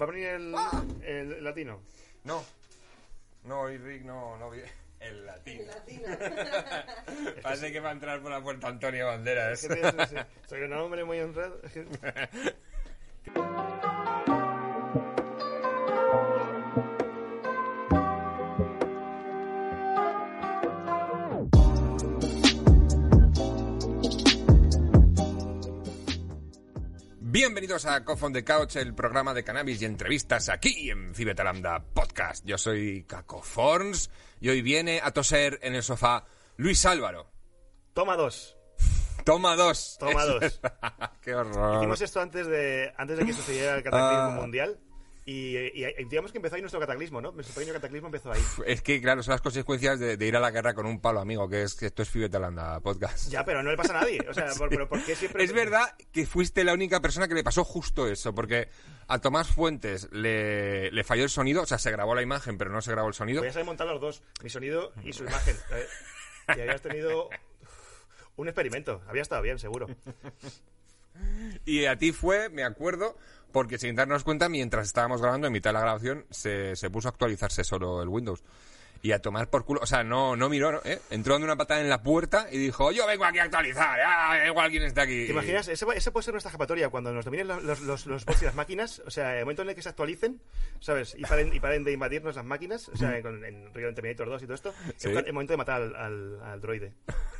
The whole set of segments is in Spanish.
¿Va a venir el, el latino? No. No, hoy Rick no, no vi- El latino. Parece que va a entrar por la puerta Antonio Banderas. Es que tienes ese sobrenombre muy honrado. Bienvenidos a Cough on the Couch, el programa de cannabis y entrevistas aquí en Fibetalamda Podcast. Yo soy Caco Forns y hoy viene a toser en el sofá Luis Álvaro. Toma dos. Toma dos. Toma dos. Qué horror. Hicimos esto antes de, antes de que sucediera el cataclismo Ah. mundial. Y, y- y digamos que empezó ahí nuestro cataclismo, ¿no? Nuestro pequeño cataclismo empezó ahí. Es que, claro, son las consecuencias de, de ir a la guerra con un palo amigo, que es que esto es Fibetalamda Podcast. Ya, pero no le pasa a nadie. O sea, por- pero ¿por qué siempre...? Es verdad que fuiste la única persona que le pasó justo eso, porque a Tomás Fuentes le, le falló el sonido, o sea, se grabó la imagen, pero no se grabó el sonido. Podías haber montado los dos, mi sonido y su imagen. Y habías tenido un experimento. Había estado bien, seguro. Y a ti fue, me acuerdo, porque sin darnos cuenta, mientras estábamos grabando, en mitad de la grabación, se, se puso a actualizarse solo el Windows. Y a tomar por culo, o sea, no, no miró. ¿eh? Entró dando una patada en la puerta y dijo, yo vengo aquí a actualizar, ah, igual quién está aquí. ¿Te imaginas? Ese puede ser nuestra escapatoria cuando nos dominen los, los, los, bots y las máquinas. O sea, el momento en el que se actualicen, ¿sabes? Y paren, y paren de invadirnos las máquinas. O sea, con, en Río Terminator 2 y todo esto. Sí. Es el momento de matar al, al, al droide.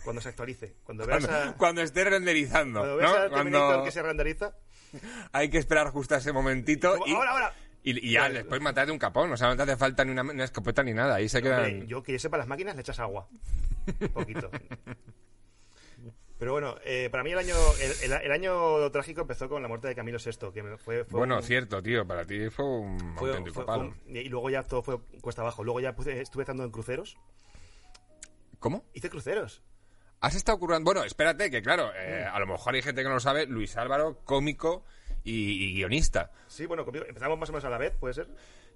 Cuando se actualice. Cuando veas Cuando, a... cuando esté renderizando, Cuando veas ¿no? al Terminator Cuando que se renderiza, hay que esperar justo a ese momentito como, y, ahora, ahora. Y, y ya Vale. después matar de un capón, o sea, no te hace falta ni una, una escopeta ni nada, ahí se quedan... Hombre, yo que yo sepa las máquinas le echas agua. Un poquito. Pero bueno, eh, para mí el año el, el- el año trágico empezó con la muerte de Camilo VI, que fue, fue Bueno, un- cierto, tío, para ti fue un fue- auténtico fue- palo. fue un- y luego ya todo fue cuesta abajo. Luego ya puse- estuve estando en cruceros. ¿Cómo? Hice cruceros. Has estado currando. Bueno, espérate, que claro, eh, Mm. a lo mejor hay gente que no lo sabe. Luis Álvaro, cómico y, y guionista. Sí, bueno, conmigo- empezamos más o menos a la vez, ¿puede ser?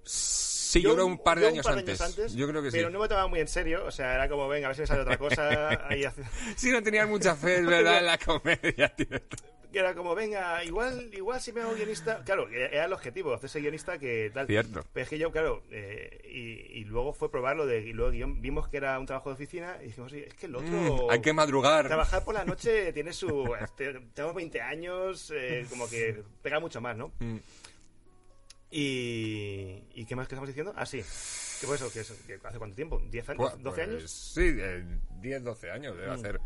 Sí, yo, creo un par de, yo años, antes. Yo creo que Pero sí. no me tomaba muy en serio. O sea, era como, venga, a ver si me sale otra cosa. Ahí hace- Sí, no tenías mucha fe, es verdad, en la comedia, tío. Que era como, venga, igual, igual si me hago guionista. Claro, era el objetivo, hacerse guionista que tal. Cierto. Pero es que yo, claro, eh, y, y luego fue probarlo de, y luego vimos que era un trabajo de oficina y dijimos, sí, es que el otro. Mm, hay que madrugar. Trabajar por la noche tiene su. este, tenemos 20 años, eh, como que pega mucho más, ¿no? Mm. Y. ¿Y qué más que estamos diciendo? Ah, sí. ¿Qué fue eso? ¿Qué ¿Hace cuánto tiempo? ¿10 años? Pues, ¿12 años? Mm. Sí, eh, 10, 12 años debe hacer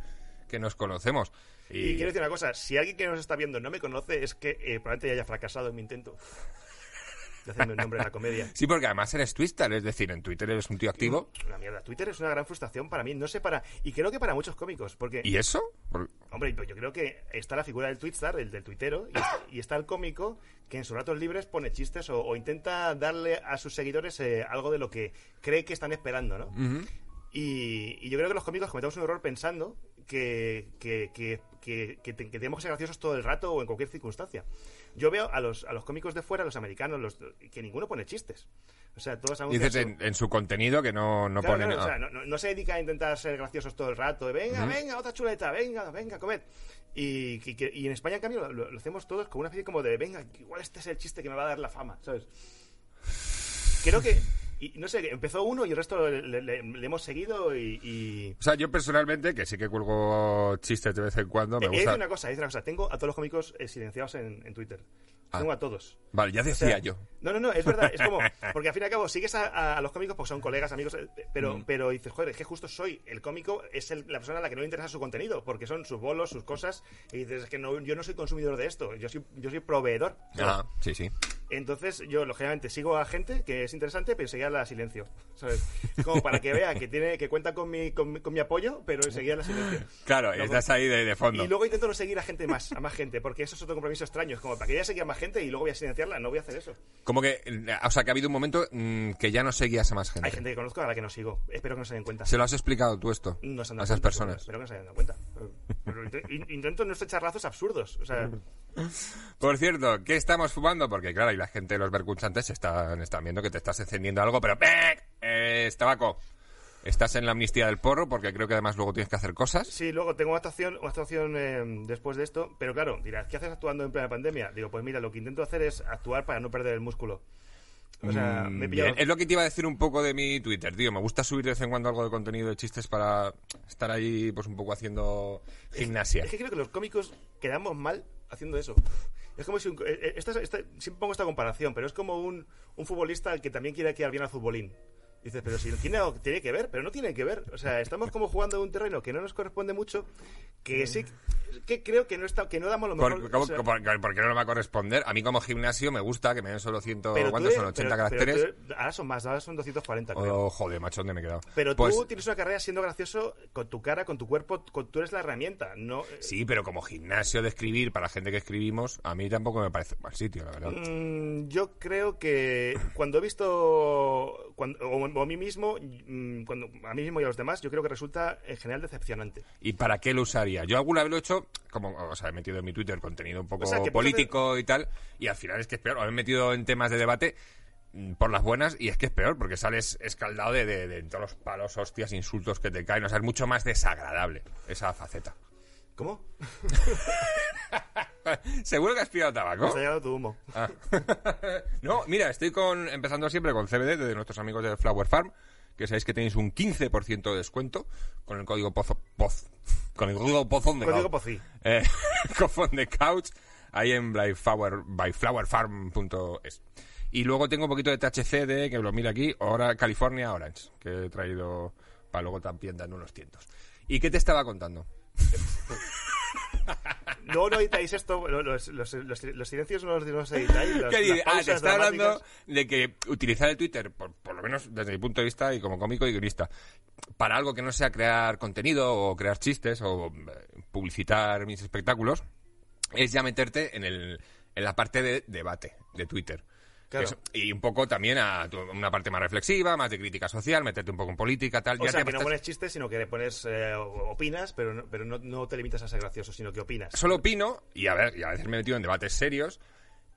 que nos conocemos. Y Y, quiero decir una cosa, si alguien que nos está viendo no me conoce, es que eh, probablemente ya haya fracasado en mi intento de hacerme un nombre en la comedia. Sí, porque además eres Twitter, es decir, en Twitter eres un tío activo. Una mierda. Twitter es una gran frustración para mí, no sé para... Y creo que para muchos cómicos, porque... ¿Y eso? Por- Hombre, yo creo que está la figura del twitstar, el del tuitero, y está, y está el cómico que en sus ratos libres pone chistes o, o intenta darle a sus seguidores eh, algo de lo que cree que están esperando, ¿no? y, y yo creo que los cómicos cometemos un error pensando que, que, que, que, que que tenemos que ser graciosos todo el rato o en cualquier circunstancia. Yo veo a los, a los cómicos de fuera, los americanos, los, que ninguno pone chistes. O sea, todos Dices su- en, en su contenido que no, no Claro, pone claro, o sea, no, no- no se dedica a intentar ser graciosos todo el rato. de, venga, venga, otra chuleta, venga, venga, comed. Y, y que- y en España, en cambio, lo- lo hacemos todos con una especie como de, venga, igual este es el chiste que me va a dar la fama, ¿sabes? Creo que, y, no sé, empezó uno y el resto le, le- le- le hemos seguido y... y- O sea, yo personalmente, que sí que cuelgo chistes de vez en cuando, me de decir gusta... una cosa, decir una cosa. Tengo a todos los cómicos eh, silenciados en, en Twitter. Ah. Tengo a todos. Vale, ya O decía sea, yo. No, no, no, es verdad. Es como. Porque al fin y al cabo sigues a, a- a los cómicos porque son colegas, amigos. eh, Pero, Mm. pero dices, joder, es que justo soy. El cómico es el- la persona a la que no le interesa su contenido. Porque son sus bolos, sus cosas. Y dices, es que no, yo no soy consumidor de esto. Yo soy, yo soy proveedor. Ah, sí, sí. Entonces, yo, lógicamente, sigo a gente que es interesante, pero enseguida la silencio. ¿sabes? Como para que vea que tiene que cuenta con mi, con, mi- con mi apoyo, pero enseguida la silencio. Claro, Luego- estás ahí de, de fondo. Y luego intento no seguir a gente más, a más gente, porque eso es otro compromiso extraño. Es como, ¿para que ya seguir a más gente y luego voy a silenciarla? No voy a hacer eso. Como que, eh, o sea, que ha habido un momento mm, que ya no seguías a más gente. Hay gente que conozco a la que no sigo. Espero que no se den cuenta. ¿Se lo has explicado tú esto? No se han a dado esas cuenta, personas. Espero que no se hayan dado cuenta. Pero- pero intento no estrechar lazos absurdos. O sea, Por cierto, ¿qué estamos fumando? Porque claro, y la gente, los vercunchantes están, están viendo que te estás encendiendo algo, pero. Eh, es tabaco. Estás en la amnistía del porro, porque creo que además luego tienes que hacer cosas. sí, luego tengo una actuación, una actuación eh, después de esto. Pero claro, dirás, ¿qué haces actuando en plena pandemia? Digo, pues mira, lo que intento hacer es actuar para no perder el músculo. O sea, Mm, me he pillado... Es lo que te iba a decir un poco de mi Twitter, tío. Me gusta subir de vez en cuando algo de contenido de chistes para estar ahí, pues un poco haciendo gimnasia. Es que creo que los cómicos quedamos mal haciendo eso. Es como si un, eh, eh, esta, esta- siempre pongo esta comparación, pero es como un, un futbolista que también quiere quedar bien al futbolín. Dices, pero si tiene, tiene que ver, pero no tiene que ver. O sea, estamos como jugando en un terreno que no nos corresponde mucho, que sí, que creo que no está, que no damos lo mejor. Por, ¿cómo- o sea, por- por qué no me va a corresponder? A mí como gimnasio me gusta que me den solo 100, pero tú ¿cuántos son? 80 pero- pero caracteres. tú ahora son más, ahora son 240, creo. Oh, joder, macho, ¿dónde me he quedado? Pero Pues, tú tienes una carrera siendo gracioso con tu cara, con tu cuerpo, con, tú eres la herramienta, no... eh, Sí, pero como gimnasio de escribir para gente que escribimos, a mí tampoco me parece un mal sitio, la verdad. Mm, yo creo que cuando he visto cuando, o, a mí mismo mm, cuando a mí mismo y a los demás yo creo que resulta en general decepcionante ¿Y para qué lo usaría? Yo alguna vez lo he hecho, como, o sea, he metido en mi Twitter contenido un poco O sea, que político y tal, y al final es que es peor. O he metido en temas de debate mm, por las buenas y es que es peor porque sales escaldado de, de- de todos los palos, hostias, insultos que te caen. O sea, es mucho más desagradable esa faceta. ¿cómo? ¿Seguro que has pillado tabaco? Has tu humo Ah. no, mira, estoy con empezando siempre con CBD de nuestros amigos de Flower Farm, que sabéis que tenéis un 15% de descuento con el código pozo, poz, con el código pozón de Código. Pocí. Eh, cofón de couch ahí en byflower, byflowerfarm.es. Y luego tengo un poquito de THC de, que lo mira aquí, ahora California Orange, que he traído para luego también dar unos tientos. ¿Y qué te estaba contando? Luego no editáis esto lo- los, los, los- los silencios no los, no los editáis las- ¿Qué las dices? Ah, te está hablando de que utilizar el Twitter, por, por lo menos desde mi punto de vista y como cómico y guionista, para algo que no sea crear contenido o crear chistes o eh, publicitar mis espectáculos, es ya meterte en, el, en la parte de debate de Twitter. Claro. Y un poco también a tu- una parte más reflexiva, más de crítica social, meterte un poco en política, tal. o ya sea te que no pones chistes sino que le pones eh, opinas pero no, pero no, no te limitas a ser gracioso sino que opinas Solo opino, y a ver, y a veces me he metido en debates serios,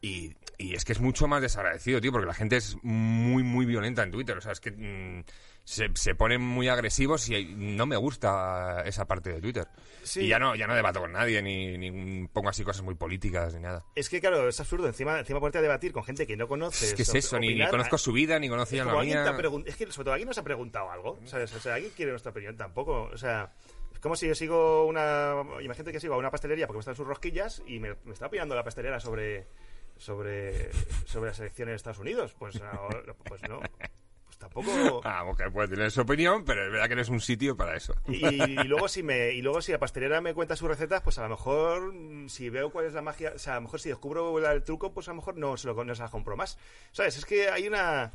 y, y es que es mucho más desagradecido, tío, porque la gente es muy, muy violenta en Twitter. O sea, es que mm, se, se ponen muy agresivos y no me gusta esa parte de Twitter. Sí. Y ya no, ya no debato con nadie, ni, ni pongo así cosas muy políticas, ni nada. es que claro es absurdo encima encima ponerte a debatir con gente que no conoces Es que es eso, ni, ni opinar, conozco su vida, ni como la mía. es que sobre todo alguien nos ha preguntado algo, ¿sabes? O sea, alguien quiere nuestra opinión tampoco, o sea, es como si yo sigo una, imagínate que sigo a una pastelería porque me están sus rosquillas y me, me está opinando la pastelera sobre sobre sobre las elecciones de Estados Unidos, pues ahora- pues no, tampoco Ah, mujer puede tener su opinión, pero es verdad que no es un sitio para eso. y, y luego si me y luego si la pastelera me cuenta sus recetas, pues a lo mejor mm, si veo cuál es la magia, o sea, a lo mejor si descubro el truco, pues a lo mejor no se lo no se la compro más. ¿Sabes? Es que hay una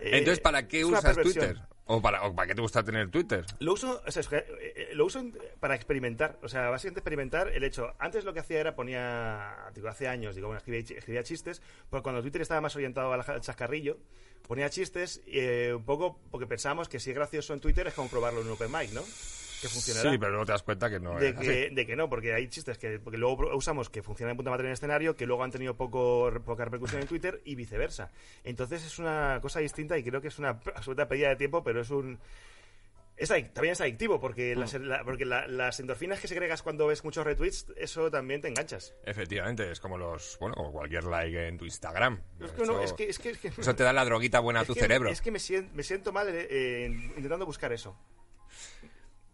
Entonces, ¿para qué usas. Twitter? ¿O para, ¿O para qué te gusta tener Twitter? Lo uso, o sea, es que, eh, eh, lo uso para experimentar. O sea, básicamente experimentar el hecho. Antes lo que hacía era ponía, digo, hace años, digo, bueno, escribía, escribía chistes, porque cuando Twitter estaba más orientado al, al chascarrillo, ponía chistes eh, un poco porque pensábamos que si es gracioso en Twitter es como probarlo en un open mic, ¿no? Que funcionará. Sí, pero luego te das cuenta que no de es así. que, de que no, porque hay chistes que porque luego usamos que funcionan en punto materia en escenario, que luego han tenido poco, poca repercusión en Twitter y viceversa. Entonces es una cosa distinta y creo que es una absoluta pérdida de tiempo, pero es un... Es también es adictivo, porque, las, la- porque la- las endorfinas que segregas cuando ves muchos retweets, eso también te enganchas. Efectivamente, es como los, bueno, como cualquier like en tu Instagram. Es que, no, Eso- es que, es que, es que- Eso te da la droguita buena a tu cerebro. Es que me siento, me siento mal eh, intentando buscar eso.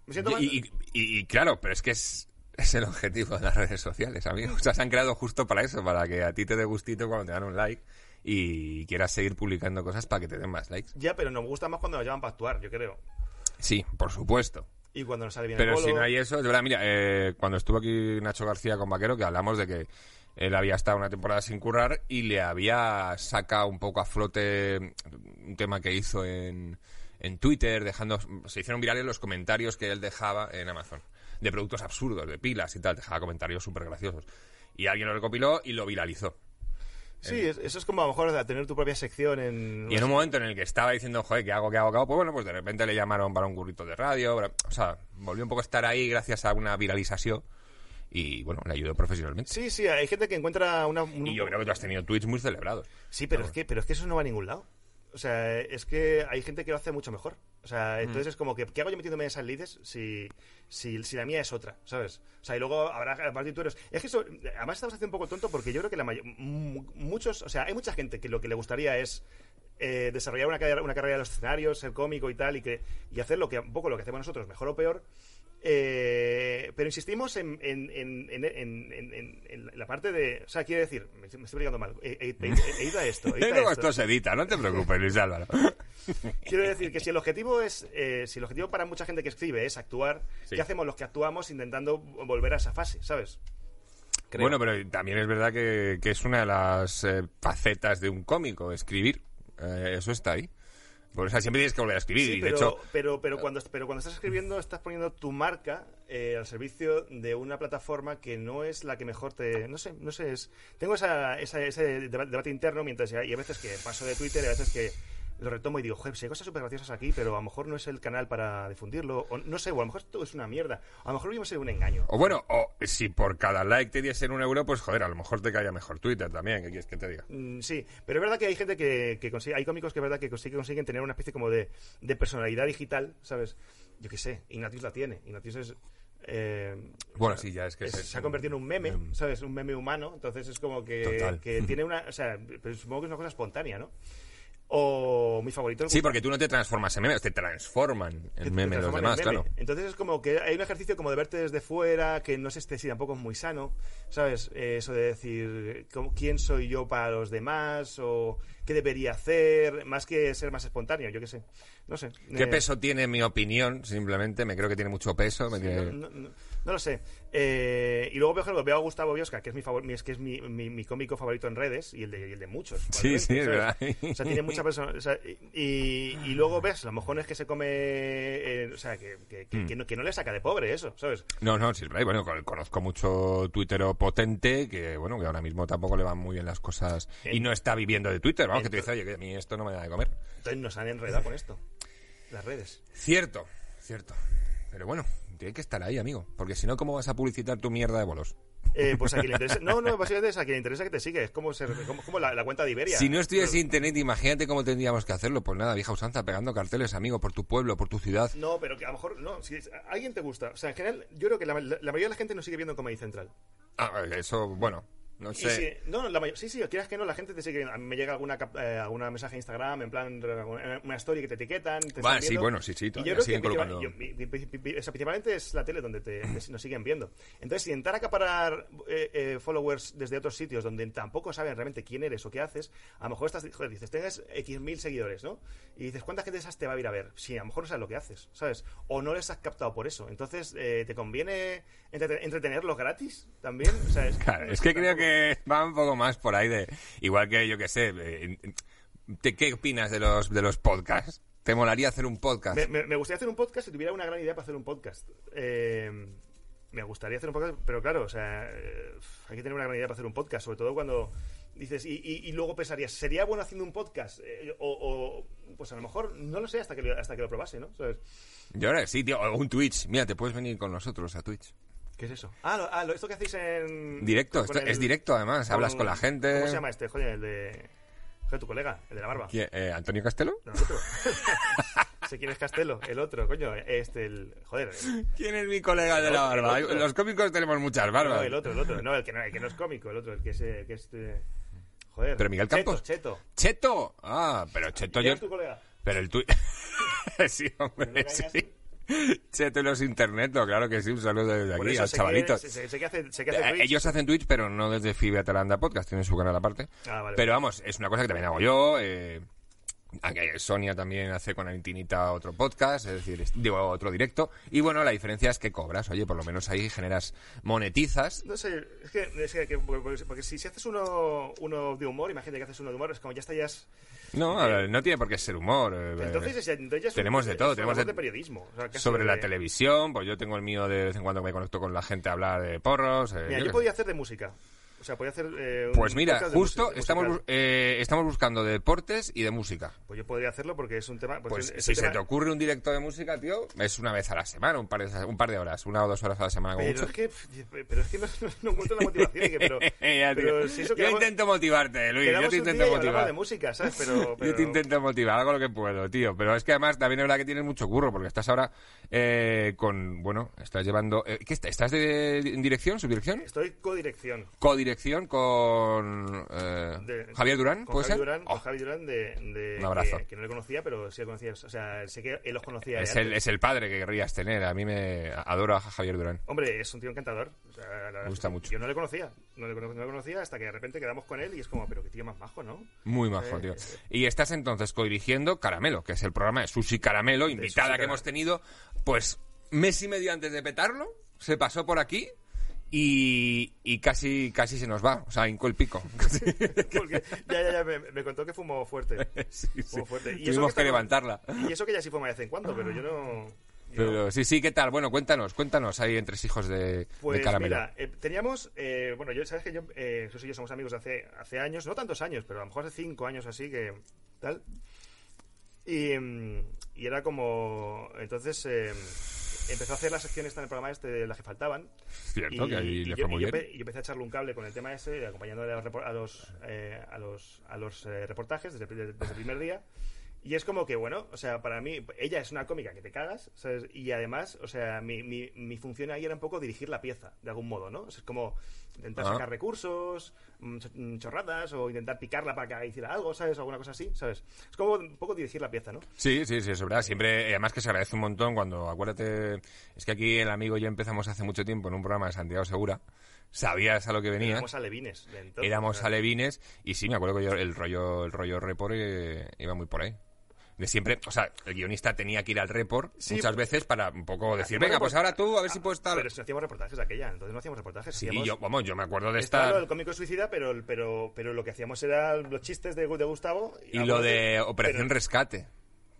Me siento mal. Y, y- y- claro, pero es que es, es el objetivo de las redes sociales, amigos. O sea, se han creado justo para eso, para que a ti te dé gustito cuando te dan un like y quieras seguir publicando cosas para que te den más likes. Ya, pero nos gusta más cuando nos llaman para actuar, yo creo. Sí, por supuesto. Y cuando nos sale bien Pero el si bolo. no hay eso, de verdad, mira, eh, cuando estuvo aquí Nacho García con Vaquero, que hablamos de que Él había estado una temporada sin currar y le había sacado un poco a flote un tema que hizo en, en Twitter, dejando, se hicieron virales los comentarios que él dejaba en Amazon, de productos absurdos, de pilas y tal, dejaba comentarios súper graciosos. Y alguien lo recopiló y lo viralizó. Sí, es- eso es como a lo mejor a tener tu propia sección en... Y en un momento en el que estaba diciendo, joder, ¿qué hago, qué hago, qué hago? Pues bueno, pues de repente le llamaron para un currito de radio. O sea, volvió un poco a estar ahí gracias a una viralización. Y bueno, le ayudó profesionalmente. Sí, sí, hay gente que encuentra una... un- Y yo creo que tú has tenido tweets muy celebrados. Sí, pero es, que, pero es que eso no va a ningún lado. O sea, es que hay gente que lo hace mucho mejor. O sea, Mm. entonces es como que, ¿qué hago yo metiéndome en esas lides si, si, si la mía es otra? ¿Sabes? O sea, y luego habrá partituras. Es que eso, además estamos haciendo un poco tonto porque yo creo que la may- mu- muchos, o sea, hay mucha gente que lo que le gustaría es eh, desarrollar una carrera, una carrera de los escenarios, ser cómico y tal, y, que, y hacer lo que, un poco lo que hacemos nosotros, mejor o peor. Eh, pero insistimos en, en, en, en, en- en- en la parte de. O sea, quiero decir, me, me estoy explicando mal. Eh, eh, eh, edita esto. Luego esto. esto se edita, no te preocupes, Luis Álvaro. Quiero decir que si el objetivo es, eh, si el objetivo para mucha gente que escribe es actuar, Sí. ¿qué hacemos los que actuamos intentando volver a esa fase, sabes? Creo. Bueno, pero también es verdad que, que es una de las eh, facetas de un cómico, escribir. Eh, eso está ahí. Por eso siempre tienes que volver a escribir. Sí, y de hecho, pero, pero, cuando, pero cuando estás escribiendo estás poniendo tu marca eh, al servicio de una plataforma que no es la que mejor te... No sé, no sé, es... Tengo esa, esa- ese deba- debate interno mientras... Y a veces que paso de Twitter y a veces que lo retomo y digo, joder, si hay cosas súper graciosas aquí, pero a lo mejor no es el canal para difundirlo. O no sé, o a lo mejor esto es una mierda. A lo mejor vivimos en un engaño. o bueno, o si por cada like te diesen un euro, pues joder, a lo mejor te caía mejor Twitter también. ¿Qué quieres que te diga? Mm, Sí, pero es verdad que hay gente que, que consigue, hay cómicos que es verdad que consigue- consiguen tener una especie como de, de personalidad digital, ¿sabes? Yo qué sé, Ignatius la tiene. Ignatius es... eh, Bueno, sí, ya es que es- es- se ha convertido en un meme, em, ¿sabes? Un meme humano, entonces es como que, que tiene una... O sea, pero supongo que es una cosa espontánea, ¿no? O mi favorito... Sí, porque tú no te transformas en memes, te transforman que te en meme los transforman demás, en meme. claro. Entonces es como que hay un ejercicio como de verte desde fuera, que no sé si tampoco es muy sano, ¿sabes? Eh, Eso de decir, ¿cómo- ¿quién soy yo para los demás? ¿O qué debería hacer? Más que ser más espontáneo, yo qué sé. No sé. ¿Qué Eh, peso tiene mi opinión? Simplemente, me creo que tiene mucho peso. me tiene- no, no- no- no lo sé. Eh, y luego, por ejemplo, veo a Gustavo Biosca, que es mi, favor, es, que es mi, mi- mi cómico favorito en redes y el de, y el de muchos. Sí, sí, es verdad. O sea, tiene mucha persona. o sea, y, y luego ves, a lo mejor es que se come. eh, o sea, que, que, que- Hmm. que no, que no le saca de pobre eso, ¿sabes? No, no, sí, es verdad. Y Bueno, con- conozco mucho tuitero potente que, bueno, que ahora mismo tampoco le van muy bien las cosas y no está viviendo de Twitter. Vamos, que te dice, oye, que a mí esto no me da de comer. Entonces nos han enredado con esto. Las redes. Cierto, cierto. Pero bueno, tiene que estar ahí, amigo. Porque si no, ¿cómo vas a publicitar tu mierda de bolos? Eh, pues a quien le interesa. No, no, básicamente es a quien le interesa que te sigue. Es como, ser, como, como la, la cuenta de Iberia. Si no estuviese internet, imagínate cómo tendríamos que hacerlo. Pues nada, vieja usanza, pegando carteles, amigo, por tu pueblo, por tu ciudad. No, pero que a lo mejor. No, si a alguien te gusta. O sea, en general, yo creo que la, la mayoría de la gente nos sigue viendo Comedy Central. Ah, eso, bueno, no sé. si- no, la mayor- sí, sí, quieras que no, la gente te sigue. A mí me llega alguna, eh, alguna mensaje a Instagram, en plan, una story que te etiquetan. Te están sí, bueno, sí, sí, Y todavía yo creo siguen que colocando. yo- o sea, principalmente es la tele donde te, te- nos siguen viendo. Entonces, intentar acaparar eh, eh, followers desde otros sitios donde tampoco saben realmente quién eres o qué haces, a lo mejor estás, joder, dices, tienes X mil seguidores, ¿no? Y dices, ¿cuánta gente de esas te va a ir a ver? Sí, a lo mejor no sabes lo que haces, ¿sabes? O no les has captado por eso. Entonces, eh, ¿te conviene entretenerlos gratis también? O sea, es, Claro, es que creo que va un poco más por ahí de... Igual que, yo que sé, eh, ¿te- ¿qué opinas de los, de los podcasts? ¿Te molaría hacer un podcast? Me, me- me gustaría hacer un podcast si tuviera una gran idea para hacer un podcast. Eh, me gustaría hacer un podcast, pero claro, o sea, eh, hay que tener una gran idea para hacer un podcast, sobre todo cuando dices, y, y- y luego pensarías, ¿sería bueno haciendo un podcast? Eh, o, o, pues a lo mejor, no lo sé hasta que lo, hasta que lo probase, ¿no? ¿Sabes? Yo ahora sí, tío, o un Twitch. Mira, te puedes venir con nosotros a Twitch. ¿Qué es eso? Ah, lo- ah, lo- esto que hacéis en... Directo, con esto el- es directo además. Hablas con la gente. ¿Cómo se llama este? Joder, el de... Joder, tu colega, el de la barba. ¿Quién? Eh, ¿Antonio Castelo? No, el otro. sé quién es Castelo, el otro, coño, este, el... Joder, el- ¿Quién es mi colega de la barba? Los cómicos tenemos muchas No, barbas. el otro, el otro. No, el que no, el que no es cómico, el otro, el que es... eh, Que es eh, joder. ¿Pero Miguel Campos? Cheto, Cheto. ¡Cheto! Ah, pero Cheto ¿Quién yo... es tu colega? Pero el tuit... sí, hombre, ¿No sí. Así? Cheto y los internetos, claro que sí. Un saludo desde Por aquí, eso al sé chavalito. Que, sé, sé que hace, sé que hace Eh. Ellos hacen Twitch, pero no desde Fibia Atalanta Podcast, tienen su canal aparte. Ah, vale. Pero vamos, es una cosa que también hago yo. eh, Sonia también hace con Arintinita otro podcast, es decir, digo, otro directo. Y bueno, la diferencia es que cobras, oye, por lo menos ahí generas monetizas. No sé, es que, es que- que- porque, porque si, si haces uno, uno de humor, imagínate que haces uno de humor, es como ya estallas. No, no tiene por qué ser humor. eh, Entonces, es- entonces es un- tenemos de todo, tenemos de- de periodismo. o sea, casi sobre la televisión, pues yo tengo el mío de vez en cuando me conecto con la gente a hablar de porros. eh, Mira, yo podía hacer de música. O sea, podía hacer. eh, un Pues mira, de justo estamos, eh, estamos buscando de deportes y de música. Pues yo podría hacerlo porque es un tema. Pues, Pues es- es si se te ocurre un directo de música, tío, es una vez a la semana, un par de, un par de horas, una o dos horas a la semana. Pero mucho. es que, pero es que no, no- encuentro la motivación. que- pero, Ya, tío. pero si eso yo quedamos- intento motivarte, Luis, yo te intento motivar. de música, ¿sabes? Pero, Yo te intento motivar, hago lo que puedo, tío. Pero es que además también es verdad que tienes mucho curro, porque estás ahora eh, con, bueno, estás llevando... ¿Qué está- ¿Estás de, en dirección, subdirección? Estoy codirección. Codirección con eh, de- Javier Durán, con ¿puede Javi ser? Durán, Oh, con Javi Durán de, de- Un abrazo. Que, que no le conocía, pero sí le conocía. O sea, sé que él los conocía. es, el, antes. es el padre que querrías tener. A mí me adoro a Javier Durán. Hombre, es un tío encantador. O sea, Me gusta mucho. Yo no le conocía. No le, no le conocía hasta que de repente quedamos con él y es como, pero qué tío más majo, ¿no? Muy majo, Eh, tío. eh. Y estás entonces codirigiendo Caramelo, que es el programa de Sushi Caramelo, invitada que Caramelo. hemos tenido, pues mes y medio antes de petarlo, se pasó por aquí y, y casi casi se nos va, o sea, hincó el pico. Porque ya, ya, ya, me, me contó que fumó fuerte. Sí, sí. Fumó fuerte. Y eso Tuvimos que, está- levantarla. Y eso que ya sí fuma de vez en cuando, pero yo no... yo Pero sí, sí, ¿qué tal? Bueno, cuéntanos, cuéntanos ahí entre hijos de, Pues de Caramelo. mira, eh, teníamos, eh, bueno, yo sabes que yo, eh, Jesús y yo somos amigos de hace, hace años, no tantos años, pero a lo mejor hace cinco años así que tal. Y, mm, y era como, entonces eh, empezó a hacer las secciones en el programa este de las que faltaban. Cierto, que ahí y le yo, fue muy y yo bien. empe- y yo empecé a echarle un cable con el tema ese, acompañándole a los, a los, eh, a los, a los eh, reportajes desde, desde el primer día. Y es como que, bueno, o sea, para mí, ella es una cómica que te cagas, ¿sabes? Y además, o sea, mi, mi, mi función ahí era un poco dirigir la pieza, de algún modo, ¿no? O sea, es como intentar Ah. sacar recursos, mm, mm, chorradas, o intentar picarla para que hiciera algo, ¿sabes? Alguna cosa así, ¿sabes? Es como un poco dirigir la pieza, ¿no? Sí, sí, sí, es verdad. Siempre, además que se agradece un montón cuando, acuérdate, es que aquí el amigo y yo empezamos hace mucho tiempo en un programa de Santiago Segura. Sabías a lo que venía. Éramos alevines. entonces, éramos alevines y sí, me acuerdo que yo el rollo, el rollo report eh, iba muy por ahí. De siempre, o sea, el guionista tenía que ir al report Sí, muchas veces para un poco decir, Hacíamos venga, pues report- ahora tú, a ver si puedes estar. Pero si no hacíamos reportajes aquella, entonces no hacíamos reportajes. Sí, hacíamos- yo, vamos, yo me acuerdo de estar. del cómico suicida, pero, pero, pero lo que hacíamos era los chistes de, de Gustavo. Y lo de Operación Rescate.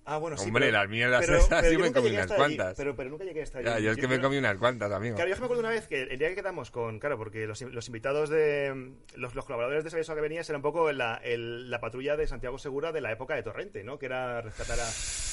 Ah, bueno, sí. Hombre, pero- las mierdas pero- esas pero sí me nunca comí llegué a unas allí, cuantas. Pero, pero nunca llegué a estar Ya, allí. yo es que me comí unas cuantas, amigo. Claro, yo me acuerdo una vez que el día que quedamos con. Claro, porque los, los invitados de. Los, los colaboradores de Sabes que venías era un poco la, el- la patrulla de Santiago Segura de la época de Torrente, ¿no? Que era rescatar a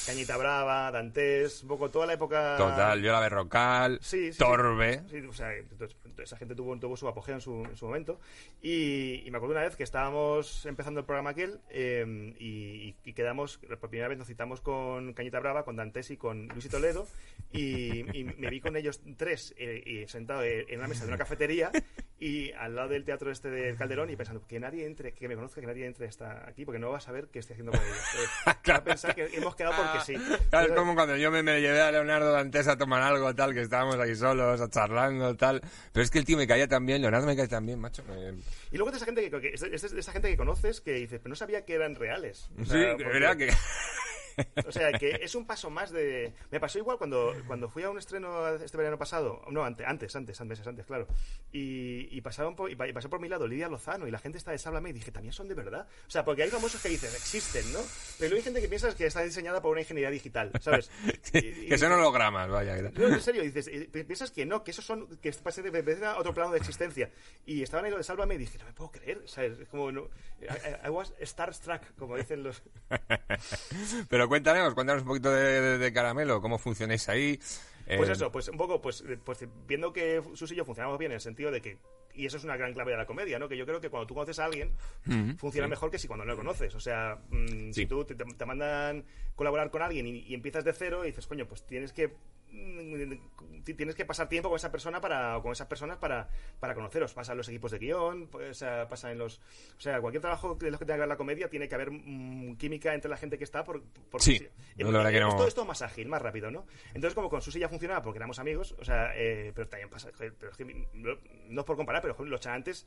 Cañita Brava, Dantes, un poco toda la época. Total, yo la Berrocal, Sí, sí, Torbe. Sí, o sea, entonces, esa gente tuvo, tuvo su apogeo en su, en su momento. Y, y me acuerdo una vez que estábamos empezando el programa aquel eh, y, y quedamos, por primera vez nos citamos con Cañita Brava, con Dantes y con Luis y Toledo. Y, y me vi con ellos tres eh, y sentado en una mesa de una cafetería y al lado del teatro este del Calderón y pensando que nadie entre, que me conozca, que nadie entre hasta aquí porque no va a saber qué estoy haciendo con ellos. Eh, a pensar que hemos quedado porque sí. Claro, es como cuando yo me, me llevé a Leonardo Dantes a tomar algo, tal, que estábamos aquí solos, a charlando, tal. Pero es que el tío me caía tan bien, Leonardo me cae tan bien, macho. me- Y luego de esa gente que, que- de esa gente que conoces que dices, pero no sabía que eran reales. O Sí, sea, de porque- verdad que... O sea, que es un paso más de... Me pasó igual cuando, cuando fui a un estreno este verano pasado, no, antes, antes, antes, meses antes, claro, y, y, pasaron por, y, pa- y pasó por mi lado Lidia Lozano y la gente está de Sáblame y dije, también son de verdad. O sea, porque hay famosos que dicen, existen, ¿no? Pero luego hay gente que piensa que está diseñada por una ingeniería digital, ¿sabes? Y- y- que son hologramas, vaya. no, en serio, dices, pi- piensas que no, que esos son, que pertenecen a otro plano de existencia. Y estaban ahí lo de Sálvame y dije, no me puedo creer, ¿sabes? Es como, no, I, I- I was starstruck, como dicen los... Pero cuéntanos, cuéntanos un poquito de, de- de Caramelo, cómo funcionáis ahí. Pues Eh, eso, pues un poco, pues, pues viendo que Sus y yo funcionamos bien en el sentido de que, y eso es una gran clave de la comedia, ¿no? Que yo creo que cuando tú conoces a alguien, funciona sí. mejor que si cuando no lo conoces. O sea, mm, Sí. si tú te, te mandan colaborar con alguien y, y empiezas de cero y dices, coño, pues tienes que tienes que pasar tiempo con esa persona para o con esas personas para, para conoceros. Pasa en los equipos de guion, pues, eh, pasa en los... O sea, cualquier trabajo de los que tenga que ver la comedia tiene que haber mm, química entre la gente que está. Por, porque Sí, si- yo la verdad que no- Esto es todo más ágil, más rápido, ¿no? Entonces, como con Susi ya funcionaba porque éramos amigos, o sea, eh, pero también pasa... Pero es que, no, es por comparar, pero los chanantes